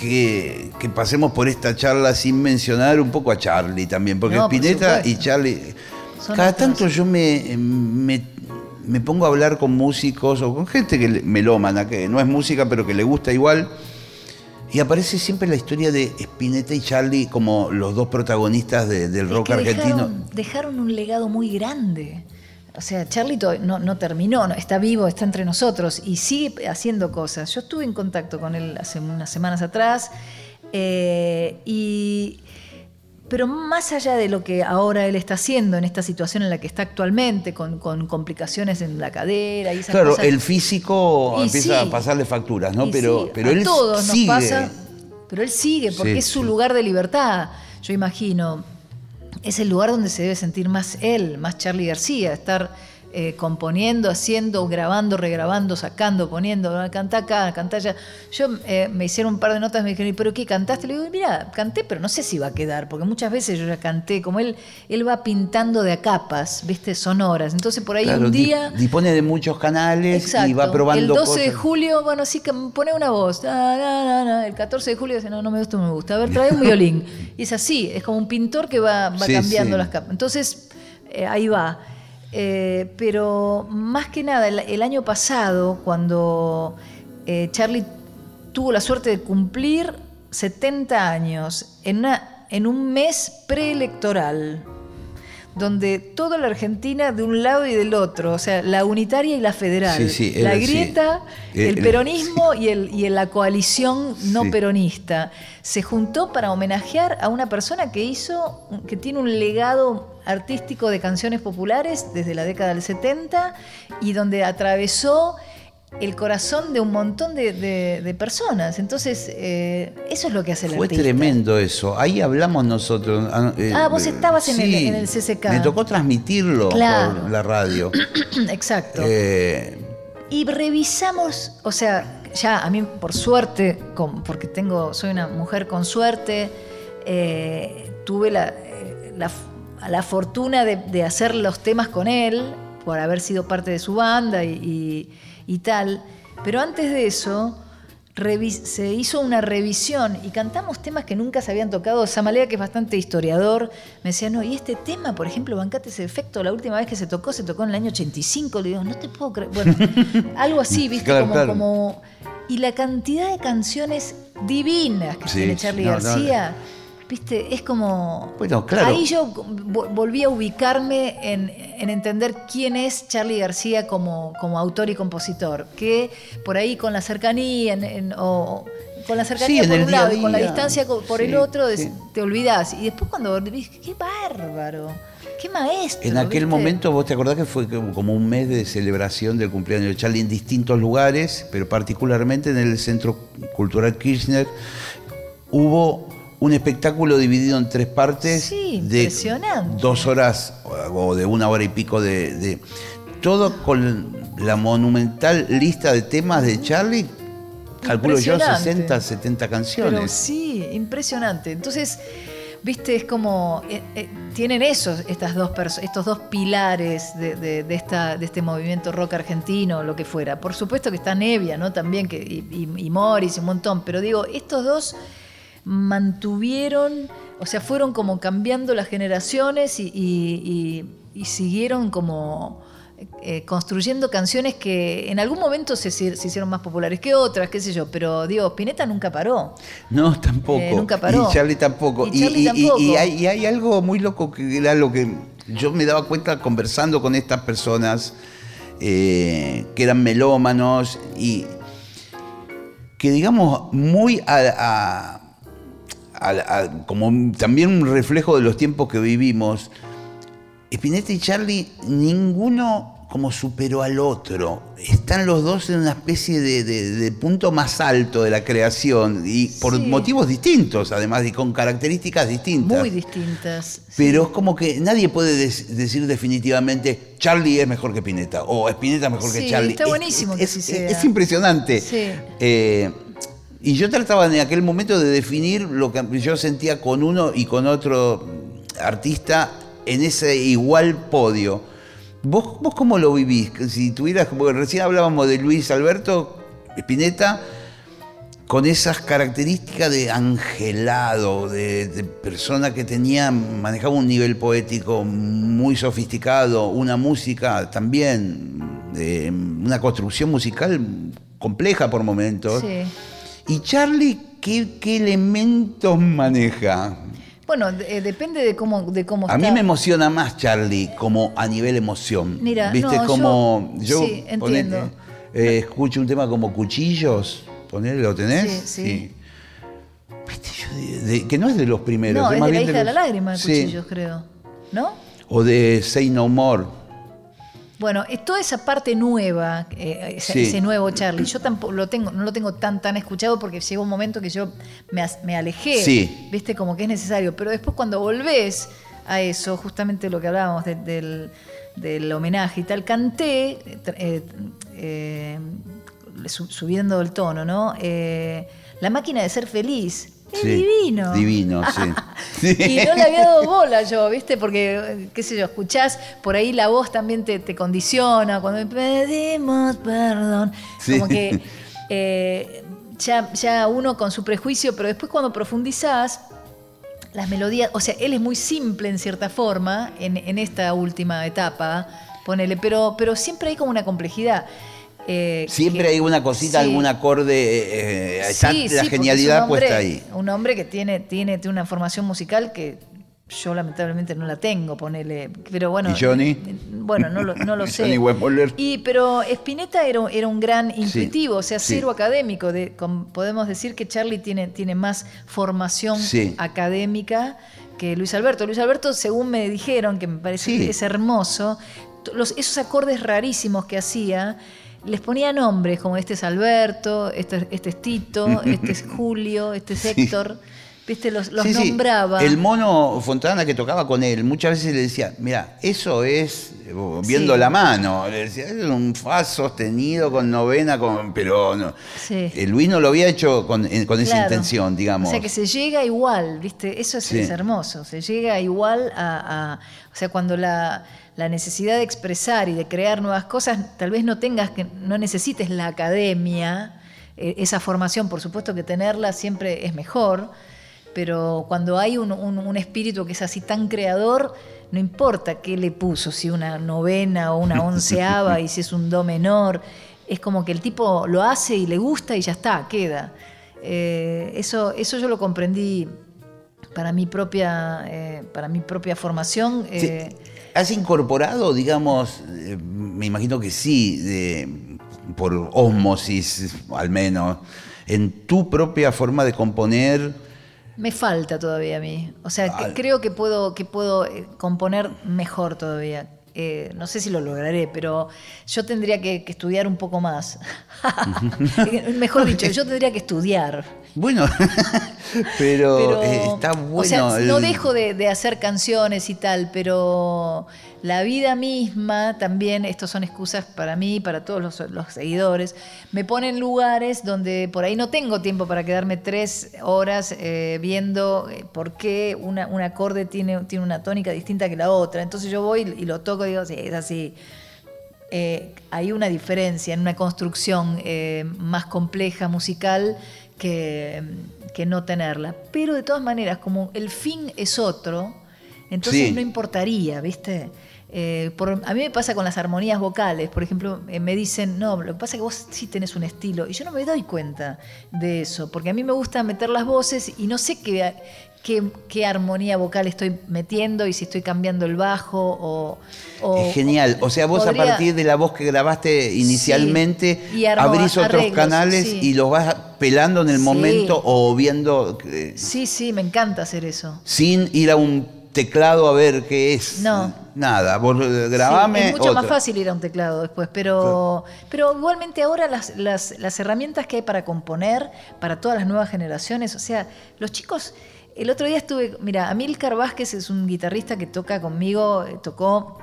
que, que pasemos por esta charla sin mencionar un poco a Charlie también, porque No, por Spinetta y. Charlie. Son cada tanto yo me, me, me pongo a hablar con músicos o con gente que melómana, que no es música, pero que le gusta igual. Y aparece siempre la historia de Spinetta y Charlie como los dos protagonistas de- del Es rock que argentino. Dejaron, dejaron un legado muy grande. O sea, Charlie to- no, no terminó, no, está vivo, está entre nosotros y sigue haciendo cosas. Yo estuve en contacto con él hace unas semanas atrás eh, y... Pero más allá de lo que ahora él está haciendo en esta situación en la que está actualmente, con, con complicaciones en la cadera y esas Claro, cosas. el físico Y empieza sí. a pasarle facturas, ¿no? Pero, sí, pero a él todos sigue. nos pasa, pero él sigue porque Sí, es su lugar de libertad. Yo imagino, es el lugar donde se debe sentir más él, más Charlie García, estar eh, componiendo, haciendo, grabando, regrabando, sacando, poniendo, "Ah, cantá acá, cantá allá. Yo eh, me hicieron un par de notas, me dijeron, ¿y pero qué cantaste? Le digo, mira, canté, pero no sé si va a quedar, porque muchas veces yo ya canté, como él, él va pintando de a capas, viste, sonoras. Entonces por ahí Claro, un día. dispone de muchos canales Exacto. y va probando El 12 de julio, bueno, sí pone una voz. Na, na, na, na. El 14 de julio dice, no, no me gusta, no me gusta. A ver, trae un violín. Y es así, es como un pintor que va, va Sí, cambiando sí. las capas. Entonces, eh, ahí va. Eh, pero más que nada, el, año pasado, cuando eh, Charlie tuvo la suerte de cumplir 70 años en un mes preelectoral, donde toda la Argentina de un lado y del otro, o sea, la unitaria y la federal, Sí, sí, la sí. grieta, Eh, el eh, peronismo y, el, y la coalición no peronista, se juntó para homenajear a una persona que hizo, que tiene un legado artístico de canciones populares desde la década del 70 y donde atravesó el corazón de un montón de, de- de personas. Entonces, eh, eso es lo que hace el Fue artista. tremendo eso. Ahí hablamos nosotros. ah, eh, Ah, vos estabas en el- sí, en el CCK. Me tocó transmitirlo Claro. por la radio. Exacto. Eh, Y revisamos, o sea, ya a mí por suerte, con- porque tengo, soy una mujer con suerte, eh, tuve la, eh, la la fortuna de, de hacer los temas con él, por haber sido parte de su banda y, y- y tal. Pero antes de eso, se hizo una revisión y cantamos temas que nunca se habían tocado. Samalea, que es bastante historiador, me decía, no, y este tema, por ejemplo, Bancate ese efecto, la última vez que se tocó, se tocó en el año 85. Le digo, no te puedo creer. Bueno, algo así, ¿viste? Claro, como, claro. como- Y la cantidad de canciones divinas que Sí, tiene Charlie no, no, García. ¿Viste? Es como. Bueno, claro. Ahí yo vo- volví a ubicarme en, en entender quién es Charlie García como, como autor y compositor. Que por ahí con la cercanía, en- en- o, con la cercanía Sí, por un lado y con la distancia por el otro, sí. te olvidás. Y después cuando volvís, qué bárbaro, qué maestro. en aquel ¿viste? momento, vos te acordás que fue como un mes de celebración del cumpleaños de Charlie en distintos lugares, pero particularmente en el Centro Cultural Kirchner, hubo un espectáculo dividido en tres partes Sí, de impresionante. dos horas o de una hora y pico de, de- todo con la monumental lista de temas de Charlie, calculo yo Impresionante. 60, 70 canciones. Pero sí, impresionante. Entonces, viste, es como. eh, eh, tienen esos, estas dos estos dos pilares de, de- de esta, de este movimiento rock argentino, lo que fuera. Por supuesto que está Nevia, ¿no? También, que, y, y- y Morris, un montón. Pero digo, estos dos mantuvieron, o sea, fueron como cambiando las generaciones y, y- y- y siguieron como eh, construyendo canciones que en algún momento se, se hicieron más populares que otras, qué sé yo, pero digo, Spinetta nunca paró. No, tampoco. Eh, nunca paró. Y Charlie tampoco. Y Charlie tampoco. hay, y hay algo muy loco que era lo que yo me daba cuenta conversando con estas personas eh, que eran melómanos y que digamos muy a, a- a- a- como también un reflejo de los tiempos que vivimos. Spinetta y Charlie, ninguno como superó al otro. Están los dos en una especie de, de- de punto más alto de la creación y por Sí. motivos distintos, además, y con características distintas. Muy distintas. Pero es como que nadie puede decir definitivamente Charlie es mejor que Spinetta o Spinetta es mejor que Charlie. está Es- buenísimo que es, así es- sea. es impresionante. Sí. Eh, y yo trataba en aquel momento de definir lo que yo sentía con uno y con otro artista en ese igual podio. ¿Vos, vos cómo lo vivís? Si tuvieras, porque recién hablábamos de Luis Alberto Spinetta, con esas características de angelado, de, persona que tenía, manejaba un nivel poético muy sofisticado, una música también, de una construcción musical compleja por momentos. Sí. ¿Y Charlie qué, qué elementos maneja? Bueno, eh, depende de cómo, de cómo A mí me emociona más Charlie como a nivel emoción. Mira, ¿Viste? no, como yo, sí, entiendo. eh, escucho un tema como Cuchillos, ponele, ¿lo tenés? Sí, sí. ¿Viste? Yo de- de- que no es de los primeros. No, es más de la bien hija de la los- lágrima de Sí. Cuchillos, creo. ¿No? O de Say No More. Bueno, toda esa parte nueva, eh, ese, Sí. ese nuevo Charlie, yo tampoco lo tengo, no lo tengo tan tan escuchado porque llegó un momento que yo me, alejé, Sí. viste, como que es necesario. Pero después cuando volvés a eso, justamente lo que hablábamos de- del, del homenaje y tal, canté, eh, eh, su- subiendo el tono, ¿no? La máquina de ser feliz. Es Sí, divino. divino, sí. Y no le había dado bola yo, ¿viste? Porque, qué sé yo, escuchás, por ahí la voz también te, te condiciona. Cuando pedimos perdón. Sí. Como que eh, ya, ya uno con su prejuicio, pero después cuando profundizás, las melodías, o sea, él es muy simple en cierta forma en, en esta última etapa, ponele, pero, pero siempre hay como una complejidad. Eh, Siempre que- hay una cosita, sí. algún acorde, eh, está Sí, sí, la genialidad hombre- puesta ahí. Un hombre que tiene, tiene, tiene una formación musical que yo lamentablemente no la tengo, ponele. Pero bueno. ¿Y Johnny? Bueno, no lo, no lo sé. Johnny. Y, pero Spinetta era, era un gran intuitivo, o sea, cero académico. De, podemos decir que Charlie tiene, tiene más formación académica que Luis Alberto. Luis Alberto, según me dijeron, que me parece que es hermoso, los, esos acordes rarísimos que hacía, les ponía nombres, como este es Alberto, este, este es Tito, este es Julio, este es Sí. Héctor. ¿Viste? Los, los Sí, sí. nombraba. El mono Fontana que tocaba con él, muchas veces le decía, mira, eso es eh, viendo Sí. la mano. Le decía, es un fa sostenido con novena, con, pero no. Sí. Eh, Luis no lo había hecho con, con esa Claro. intención, digamos. O sea, que se llega igual, ¿viste? Eso es, hermoso. Se llega igual a, a- O sea, cuando la, la necesidad de expresar y de crear nuevas cosas, tal vez no tengas que. no necesites la academia, eh, esa formación, por supuesto que tenerla siempre es mejor. Pero cuando hay un, un- un espíritu que es así tan creador, no importa qué le puso, si una novena o una onceava y si es un do menor, es como que el tipo lo hace y le gusta y ya está, queda. Eh, eso, eso yo lo comprendí para mi propia, eh, para mi propia formación. Sí. ¿Has incorporado, digamos, eh, me imagino que sí, de- por ósmosis al menos, en tu propia forma de componer? Me falta todavía a mí. O sea, Ah. creo que puedo, que puedo eh, componer mejor todavía. Eh, no sé si lo lograré, pero yo tendría que, que estudiar un poco más. mejor dicho, yo tendría que estudiar. Bueno, pero, Pero, eh, está bueno. O sea, no dejo de, de hacer canciones y tal, pero la vida misma también, estos son excusas para mí, para todos los, los seguidores, me pone en lugares donde por ahí no tengo tiempo para quedarme tres horas eh, viendo por qué una- un acorde tiene, tiene una tónica distinta que la otra. Entonces yo voy y lo toco y digo, sí, es así. Eh, hay una diferencia en una construcción eh, más compleja musical que, que no tenerla. Pero de todas maneras, como el fin es otro, entonces Sí. no importaría, ¿viste? Eh, por- a mí me pasa con las armonías vocales, por ejemplo, eh, me dicen, no, lo que pasa es que vos sí tenés un estilo, y yo no me doy cuenta de eso, porque a mí me gusta meter las voces y no sé qué, qué, qué armonía vocal estoy metiendo y si estoy cambiando el bajo o... o- Es genial. O sea, vos podría- a partir de la voz que grabaste inicialmente, armo- abrís otros arreglos, canales sí. y los vas pelando en el Sí. momento o viendo eh, Sí, sí, me encanta hacer eso. sin ir a un teclado a ver qué es. No. Nada, vos Sí, grabame. es mucho más fácil ir a un teclado después, pero, pero igualmente ahora las, las- las herramientas que hay para componer, para todas las nuevas generaciones, o sea, los chicos, el otro día estuve, mira, Amílcar Vázquez es un guitarrista que toca conmigo, eh, tocó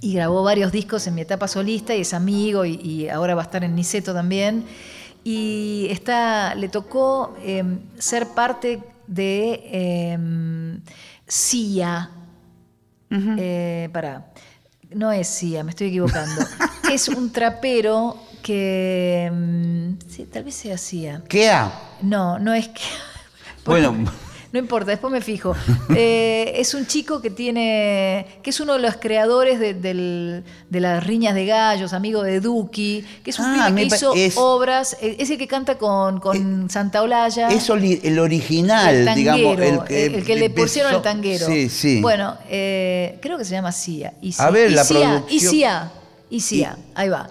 y grabó varios discos en mi etapa solista y es amigo y, y ahora va a estar en Niceto también. Y está, le tocó eh, ser parte de eh, CIA. Eh, pará, no es CIA, me estoy equivocando. es un trapero que. mm, sí, tal vez sea CIA. ¿Qué ha? No, no es que. Bueno. No importa, después me fijo. Eh, es un chico que tiene. que es uno de los creadores de, del- de las riñas de gallos, amigo de Duki, que es un Ah, que hizo es- obras. eh, Es el que canta con, con Santa Olalla. Es el original, el tanguero, digamos. el que, el que le pusieron el tanguero. Sí, sí. Bueno, eh, creo que se llama CIA. A ver, la producción- Isia, Isia, ahí va.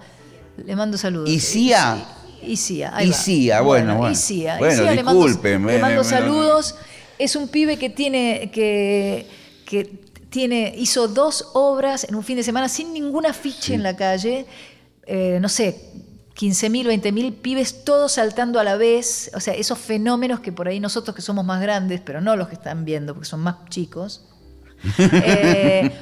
Le mando saludos. Isia. Isia, ahí va. Isia, bueno, bueno. Isia, Bueno, Isia, le mando, le mando me- me- saludos. Es un pibe que tiene que, que tiene hizo dos obras en un fin de semana sin ningún afiche en la calle. Eh, no sé, 15.000, 20.000 pibes todos saltando a la vez. O sea, esos fenómenos que por ahí nosotros que somos más grandes, pero no los que están viendo, porque son más chicos. eh,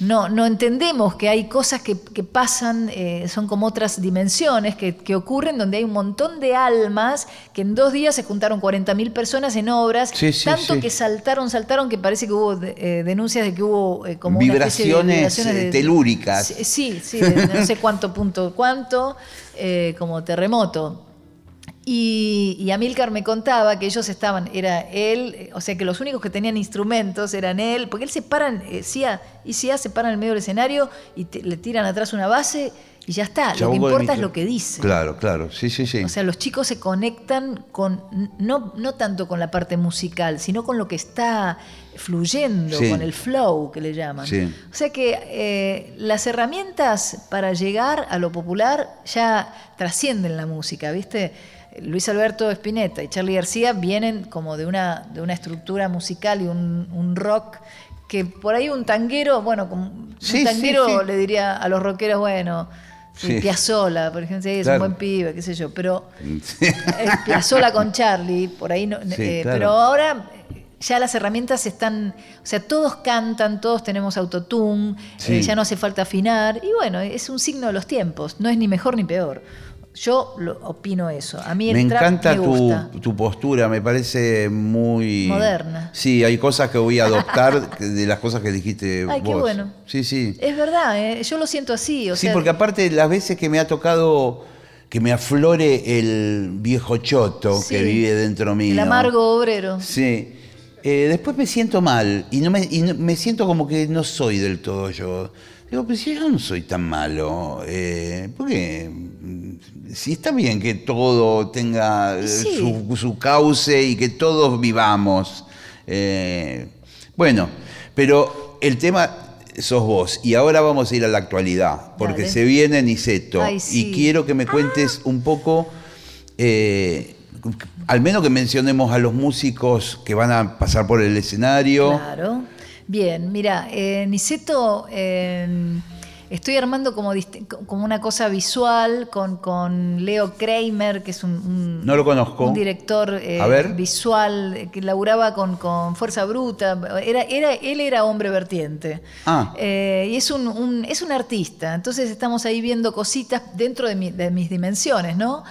no, no entendemos que hay cosas que, que pasan, eh, son como otras dimensiones que, que ocurren donde hay un montón de almas que en dos días se juntaron 40.000 personas en obras, Sí, sí, tanto sí. que saltaron, saltaron que parece que hubo eh, denuncias de que hubo eh, como una especie de Vibraciones, eh, telúricas. Sí, sí, de no sé cuánto punto cuánto, como terremoto. Y, y Amílcar me contaba que ellos estaban, era él, o sea que los únicos que tenían instrumentos eran él, porque él se paran, eh, Sia y Sia se paran en el medio del escenario y te- le tiran atrás una base y ya está. Lo que importa es lo que dice. Claro, claro, sí, sí, sí. O sea, los chicos se conectan con, no, no tanto con la parte musical, sino con lo que está fluyendo, Sí. con el flow que le llaman. Sí. O sea que eh, las herramientas para llegar a lo popular ya trascienden la música, ¿viste? Luis Alberto Spinetta y Charlie García vienen como de una, de una estructura musical y un, un rock que por ahí un tanguero, bueno, como un Sí, tanguero sí. le diría a los rockeros, bueno. Piazzola, por ejemplo, sí, es Claro. un buen pibe, qué sé yo, pero eh, Piazzola con Charlie, por ahí no, eh, claro. pero ahora ya las herramientas están, o sea, todos cantan, todos tenemos autotune, eh, ya no hace falta afinar, y bueno, es un signo de los tiempos, no es ni mejor ni peor. Yo lo, opino eso. A mí el Me trap encanta me gusta. tu, tu postura, me parece muy... Moderna. Sí, hay cosas que voy a adoptar de las cosas que dijiste Ay, qué bueno. Sí, sí. Es verdad, eh, yo lo siento así. O sí, sea, porque aparte las veces que me ha tocado que me aflore el viejo choto Sí. que vive dentro mío. el amargo obrero. Sí. Eh, después me siento mal y, no me, y no- me siento como que no soy del todo yo. Digo, pues si yo no soy tan malo, eh, porque si está bien que todo tenga eh, sí. su, su cauce y que todos vivamos. eh, bueno, pero el tema sos vos y ahora vamos a ir a la actualidad, porque Dale. se viene Niceto Ay, sí. y quiero que me cuentes un poco eh, al menos que mencionemos a los músicos que van a pasar por el escenario. Claro. Bien, mira, eh, Niceto, eh, estoy armando como, una cosa visual con, con Leo Kramer, que es un, un- No lo conozco. un director eh, A ver. visual eh, que laburaba con, con Fuerza Bruta. Era, era, él era hombre vertiente. Ah. Eh, y es un, un- es un artista. Entonces estamos ahí viendo cositas dentro de, mi- de mis dimensiones, ¿no?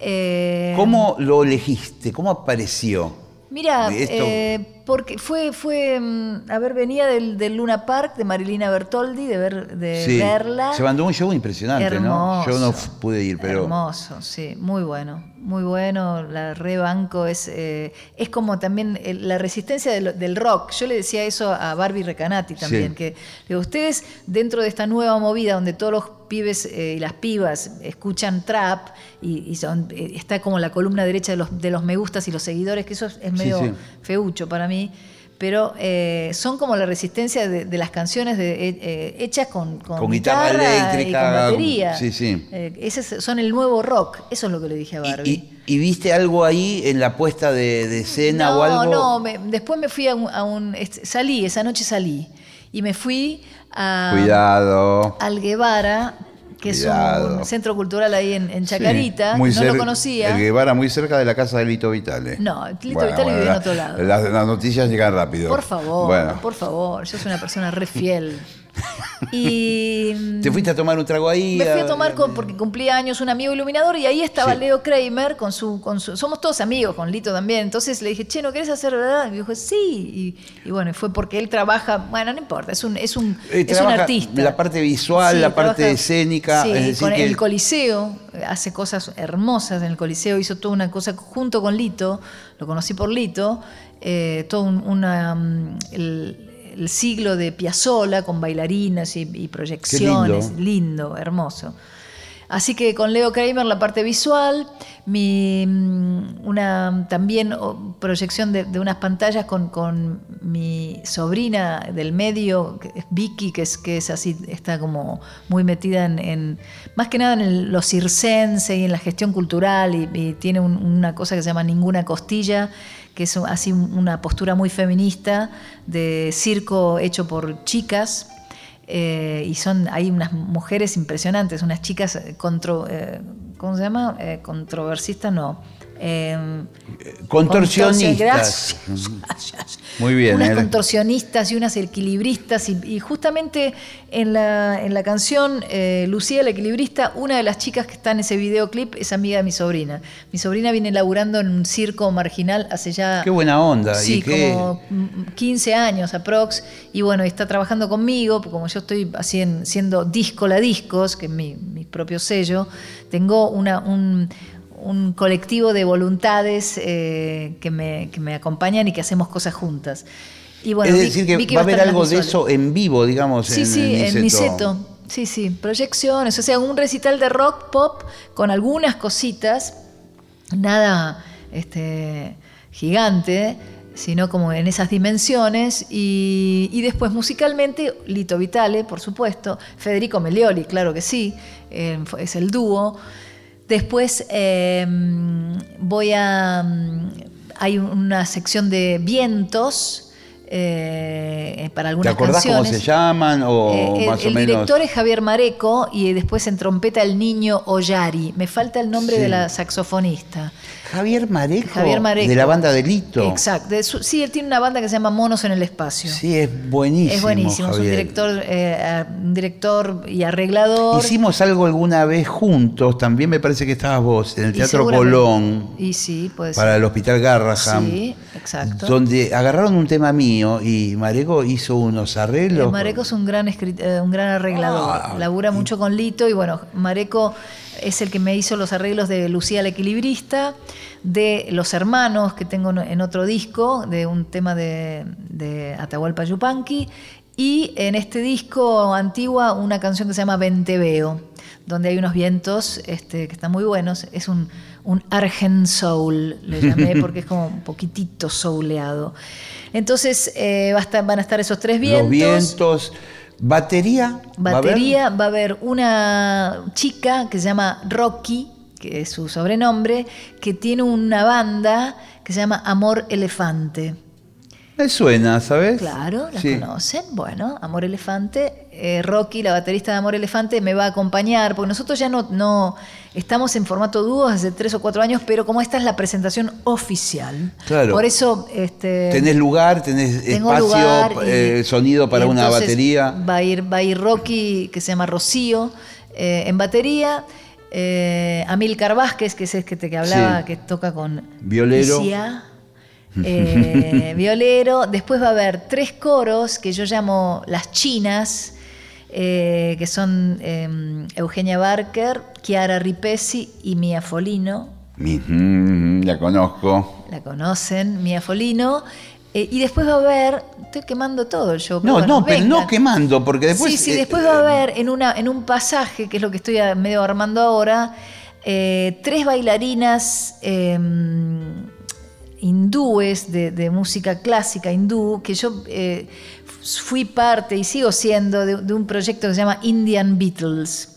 Eh, ¿Cómo lo elegiste? ¿Cómo apareció? Mira, eh, porque fue, fue, mm, a ver, venía del, del Luna Park de Marilina Bertoldi, de, ver, de Sí, verla. Se mandó un show impresionante, ¿no? Yo no pude ir, pero. Hermoso, sí, muy bueno, muy bueno. La rebanco es, eh, es como también el- la resistencia del, del rock. Yo le decía eso a Barbie Recanati también, Sí. que digo, ustedes dentro de esta nueva movida donde todos los pibes eh, y las pibas escuchan trap y, y son, eh, está como la columna derecha de los, de los me gustas y los seguidores, que eso es, es Sí, medio sí. feucho para mí. Pero eh, son como la resistencia de, de las canciones de- eh, hechas con, con, Con guitarra eléctrica, y con batería. sí, sí. Eh, ese es- son el nuevo rock, eso es lo que le dije a ¿Y, Barbie. y- y viste algo ahí en la puesta de, de escena no, o algo? no, me- después me fui a un, a un- est- salí, esa noche salí y me fui a Cuidado. al Guevara, que Cuidado. es un centro cultural ahí en, en Chacarita, Sí, muy no lo conocía. El Guevara, muy cerca de la casa de Lito Vitale. No, Lito Vitale vive en la- otro lado. Las, las noticias llegan rápido. Por favor, Bueno, por favor, yo soy una persona re fiel. Y ¿Te fuiste a tomar un trago ahí? Me fui a tomar con, porque cumplía años un amigo iluminador y ahí estaba Sí. Leo Kramer con su, con su. Somos todos amigos, con Lito también. Entonces le dije, che, ¿no querés hacer verdad? Y me dijo, sí. Y, y bueno, fue porque él trabaja. Bueno, no importa, es un, es un, Eh, es un artista. La parte visual, Sí, la parte trabaja- escénica. Sí, es decir con que- el Coliseo, hace cosas hermosas en el Coliseo, hizo toda una cosa junto con Lito, lo conocí por Lito, eh, todo un- una, mm, el, el siglo de Piazzola con bailarinas y, y proyecciones, lindo. lindo, hermoso. Así que con Leo Kramer la parte visual, mi, mm, una también proyección de, de unas pantallas con, con mi sobrina del medio, que es Vicky, que es, que es así, está como muy metida en, en- más que nada en el- lo circense y en la gestión cultural y, y tiene un- una cosa que se llama Ninguna Costilla, que es así un- una postura muy feminista de circo hecho por chicas. Eh, y son hay unas mujeres impresionantes, unas chicas eh, contro, eh, ¿cómo se llama? Eh, controversistas, no. Eh, Contorsionistas. Gracias. Muy bien, Unas contorsionistas y unas equilibristas. Y, y justamente en la, en la canción eh, Lucía la equilibrista, una de las chicas que está en ese videoclip es amiga de mi sobrina. Mi sobrina viene laburando en un circo marginal hace ya. Qué buena onda. Sí, ¿Y qué? como mm, 15 años aprox. Y bueno, está trabajando conmigo, como yo estoy en- siendo disco la discos, que es mi, mi propio sello, tengo una, un, un colectivo de voluntades eh, que, me, que me acompañan y que hacemos cosas juntas. Y bueno, es Vi- decir, que va a haber en algo de eso en vivo, digamos. Sí, en, sí, en Niceto. Niceto. sí, sí, proyecciones, o sea, un recital de rock pop con algunas cositas, nada este, gigante, sino como en esas dimensiones, y, y después musicalmente Lito Vitale, por supuesto, Federico Melioli, claro que sí, eh, es el dúo. Después eh, voy a... Hay una sección de vientos, eh, para ¿Te algunas acordás cómo canciones. se llaman o Eh, el, más o el menos? director es Javier Mareco y después en trompeta el niño Ollari. Me falta el nombre Sí. de la saxofonista. Javier Mareco, Javier Mareco. de la banda Delito. Exacto. De su- sí, él tiene una banda que se llama Monos en el Espacio. Sí, es buenísimo. es buenísimo, es un Javier. director, eh, director y arreglador. Hicimos algo alguna vez juntos, también me parece que estabas vos, en el Y Teatro Colón, Y sí, puede ser. para el Hospital Garraham. Sí, exacto. Donde agarraron un tema mío y Mareco hizo unos arreglos. Eh, Mareco es un gran, eh, un gran arreglador. Ah, Labura mucho con Lito y bueno, Mareco es el que me hizo los arreglos de Lucía la Equilibrista, de Los Hermanos, que tengo en- otro disco, de un tema de, de Atahualpa Yupanqui, y en este disco antigua una canción que se llama Venteveo, donde hay unos vientos este, que están muy buenos. Es un, un Argent Soul, le llamé, porque es como un poquitito souleado. Entonces eh, va a estar- van a estar esos tres vientos. Los vientos. Batería. ¿va a? Batería, va a haber una chica que se llama Rocky, que es su sobrenombre, que tiene una banda que se llama Amor Elefante. Me suena, ¿sabes? Claro, la Sí. conocen. Bueno, Amor Elefante. eh, Rocky, la baterista de Amor Elefante, me va a acompañar, porque nosotros ya no, no estamos en formato dúo hace tres o cuatro años, pero como esta es la presentación oficial. Claro. Por eso. Este, Tenés lugar, tenés espacio, lugar y- eh, sonido para una batería. Va a ir, va a ir Rocky, que se llama Rocío, eh, en batería. Amilcar Vázquez, que es el que te hablaba, Sí. que toca con Violero. Isia, eh, violero. Después va a haber tres coros que yo llamo las chinas, eh, que son eh, Eugenia Barker, Chiara Ripesi y Mia Folino la conozco. la conocen, Mia Folino. Eh, y después va a haber, estoy quemando todo el show. pero No, bueno, no, pero no quemando, porque después. sí, sí, eh, después va a haber en, una, en un pasaje, que es lo que estoy medio armando ahora, eh, tres bailarinas eh, hindúes de, de música clásica hindú, que yo eh, fui parte y sigo siendo de, de un proyecto que se llama Indian Beatles.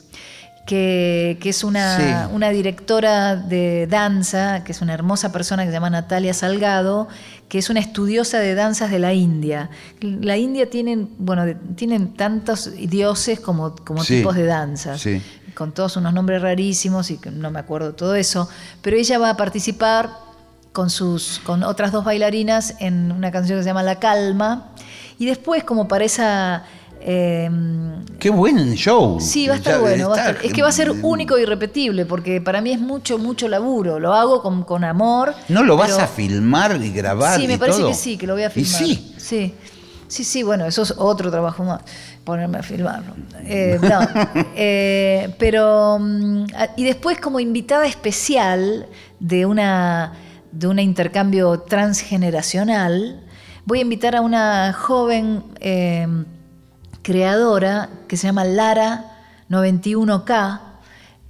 Que, que es una, Sí. una directora de danza, que es una hermosa persona que se llama Natalia Salgado, que es una estudiosa de danzas de la India. La India tienen, bueno, tienen tantos dioses como, como Sí, tipos de danzas, sí. con todos unos nombres rarísimos y que no me acuerdo todo eso, pero ella va a participar con, sus, con otras dos bailarinas en una canción que se llama La Calma, y después como para esa... em, Qué buen show. Sí, va a estar Ya bueno. va a está- estar- es que va a ser único e irrepetible, porque para mí es mucho, mucho laburo. Lo hago con, con amor. ¿No lo vas a filmar y grabar? Sí, me y parece todo? que sí, que lo voy a Y filmar. sí. Sí, sí, sí, bueno, eso es otro trabajo más, ponerme a filmarlo. Eh, no, eh, pero. mm, Y después, como invitada especial de una de un intercambio transgeneracional, voy a invitar a una joven eh, creadora que se llama Lara 91K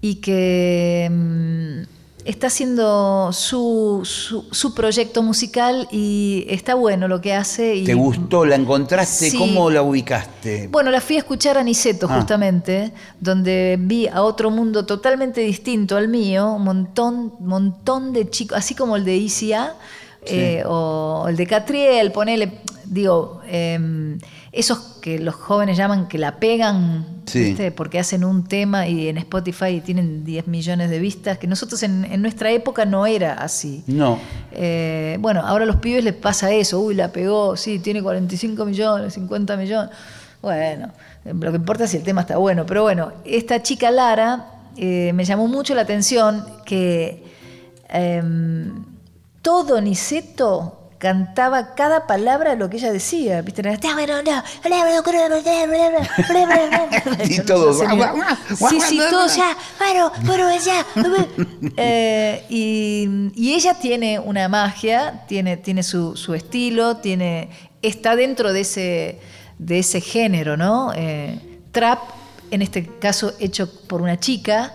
y que mm, está haciendo su, su, su proyecto musical y está bueno lo que hace. Y, ¿Te gustó? ¿La encontraste? Sí. ¿Cómo la ubicaste? Bueno, la fui a escuchar a Niceto Ah. justamente, donde vi a otro mundo totalmente distinto al mío, un montón, montón de chicos, así como el de ICA eh, o el de Catriel, ponele, digo, eh, esos que los jóvenes llaman que la pegan, Sí. ¿viste? porque hacen un tema y en Spotify tienen 10 millones de vistas, que nosotros en, en nuestra época no era así. No. Eh, bueno, ahora a los pibes les pasa eso, uy, la pegó, sí, tiene 45 millones, 50 millones. Bueno, lo que importa es si el tema está bueno. Pero bueno, esta chica Lara eh, me llamó mucho la atención que em, todo Niceto cantaba cada palabra de lo que ella decía. ¿Viste? Era, "Está bueno, no, Y todos, Sí, sí, todos ya, bueno, bueno, ya. Eh, y, y ella tiene una magia, tiene, tiene su, su estilo, tiene, está dentro de ese, de ese género, ¿no? Eh, trap en este caso hecho por una chica,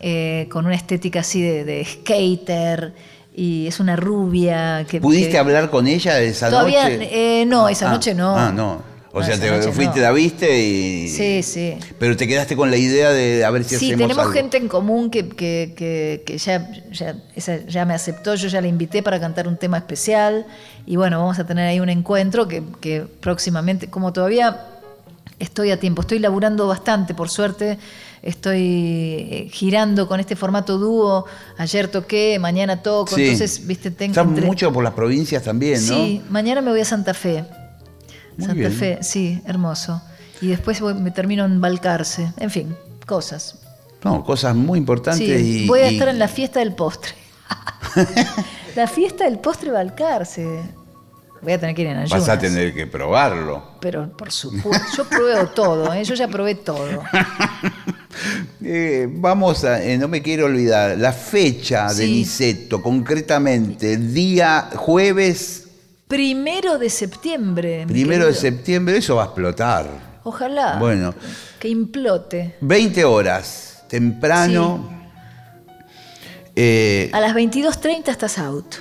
eh, con una estética así de, de skater, y es una rubia que... ¿Pudiste que- hablar con ella esa Todavía, noche? eh, no, esa Ah, noche no. Ah, no. O No, sea, te fuiste, no. la viste y. Sí, sí. Pero te quedaste con la idea de a ver si Sí, hacemos tenemos algo. gente en común que, que- que- que ya, ya, esa ya me aceptó, yo ya la invité para cantar un tema especial y bueno, vamos a tener ahí un encuentro que, que próximamente, como todavía estoy a tiempo, estoy laburando bastante, por suerte, estoy eh, girando con este formato dúo, ayer toqué, mañana toco, Sí. entonces, viste, tengo... Estás entre- mucho por las provincias también, ¿no? Sí, mañana me voy a Santa Fe. Muy Santa bien. Fe, sí, hermoso. Y después voy- me termino en Balcarce, en fin, cosas. No, cosas muy importantes Sí, y. voy a y- estar en la fiesta del postre. la fiesta del postre Balcarce. Voy a tener que ir en ayunas. Vas a tener que probarlo. Pero por supuesto, yo pruebo todo, ¿eh? yo ya probé todo. Eh, vamos a, eh, no me quiero olvidar, la fecha de Sí. Niceto, concretamente, día jueves Primero de septiembre. primero de septiembre, eso va a explotar. Ojalá. Bueno. Que implote. 20 horas, temprano. Eh, A las 22.30 estás out.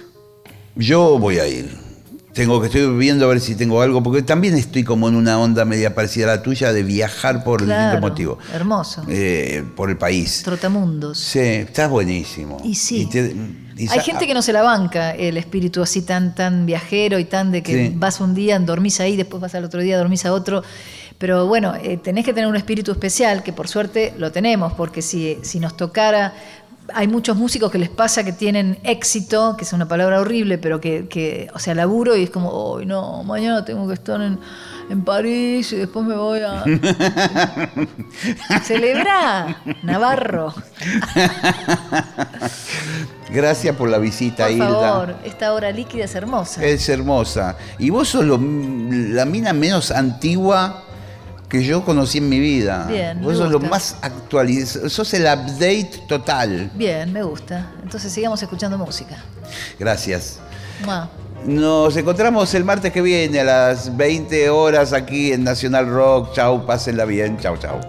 yo voy a ir. Tengo que estoy viendo a ver si tengo algo, porque también estoy como en una onda media parecida a la tuya de viajar por Claro, distintos motivos. hermoso. Eh, por el país. Trotamundos. Sí, estás buenísimo. Y sí. te- y Hay gente que no se la banca el espíritu así tan, tan viajero y tan de que Sí. vas un día, dormís ahí, después vas al otro día, dormís a otro. Pero bueno, eh, tenés que tener un espíritu especial, que por suerte lo tenemos, porque si, si nos tocara, hay muchos músicos que les pasa que tienen éxito, que es una palabra horrible, pero que, que, o sea, laburo y es como, hoy no, mañana tengo que estar en, en París y después me voy a... Celebra, Navarro. Gracias por la visita, Por Hilda. favor, esta hora líquida es hermosa. Es hermosa. Y vos sos lo- la mina menos antigua que yo conocí en mi vida. Bien, Vos sos lo gusta. más actualizado. Sos el update total. Bien, me gusta. Entonces sigamos escuchando música. Gracias. Mua. Nos encontramos el martes que viene a las 20 horas aquí en Nacional Rock. Chau, pásenla bien. Chau, chau.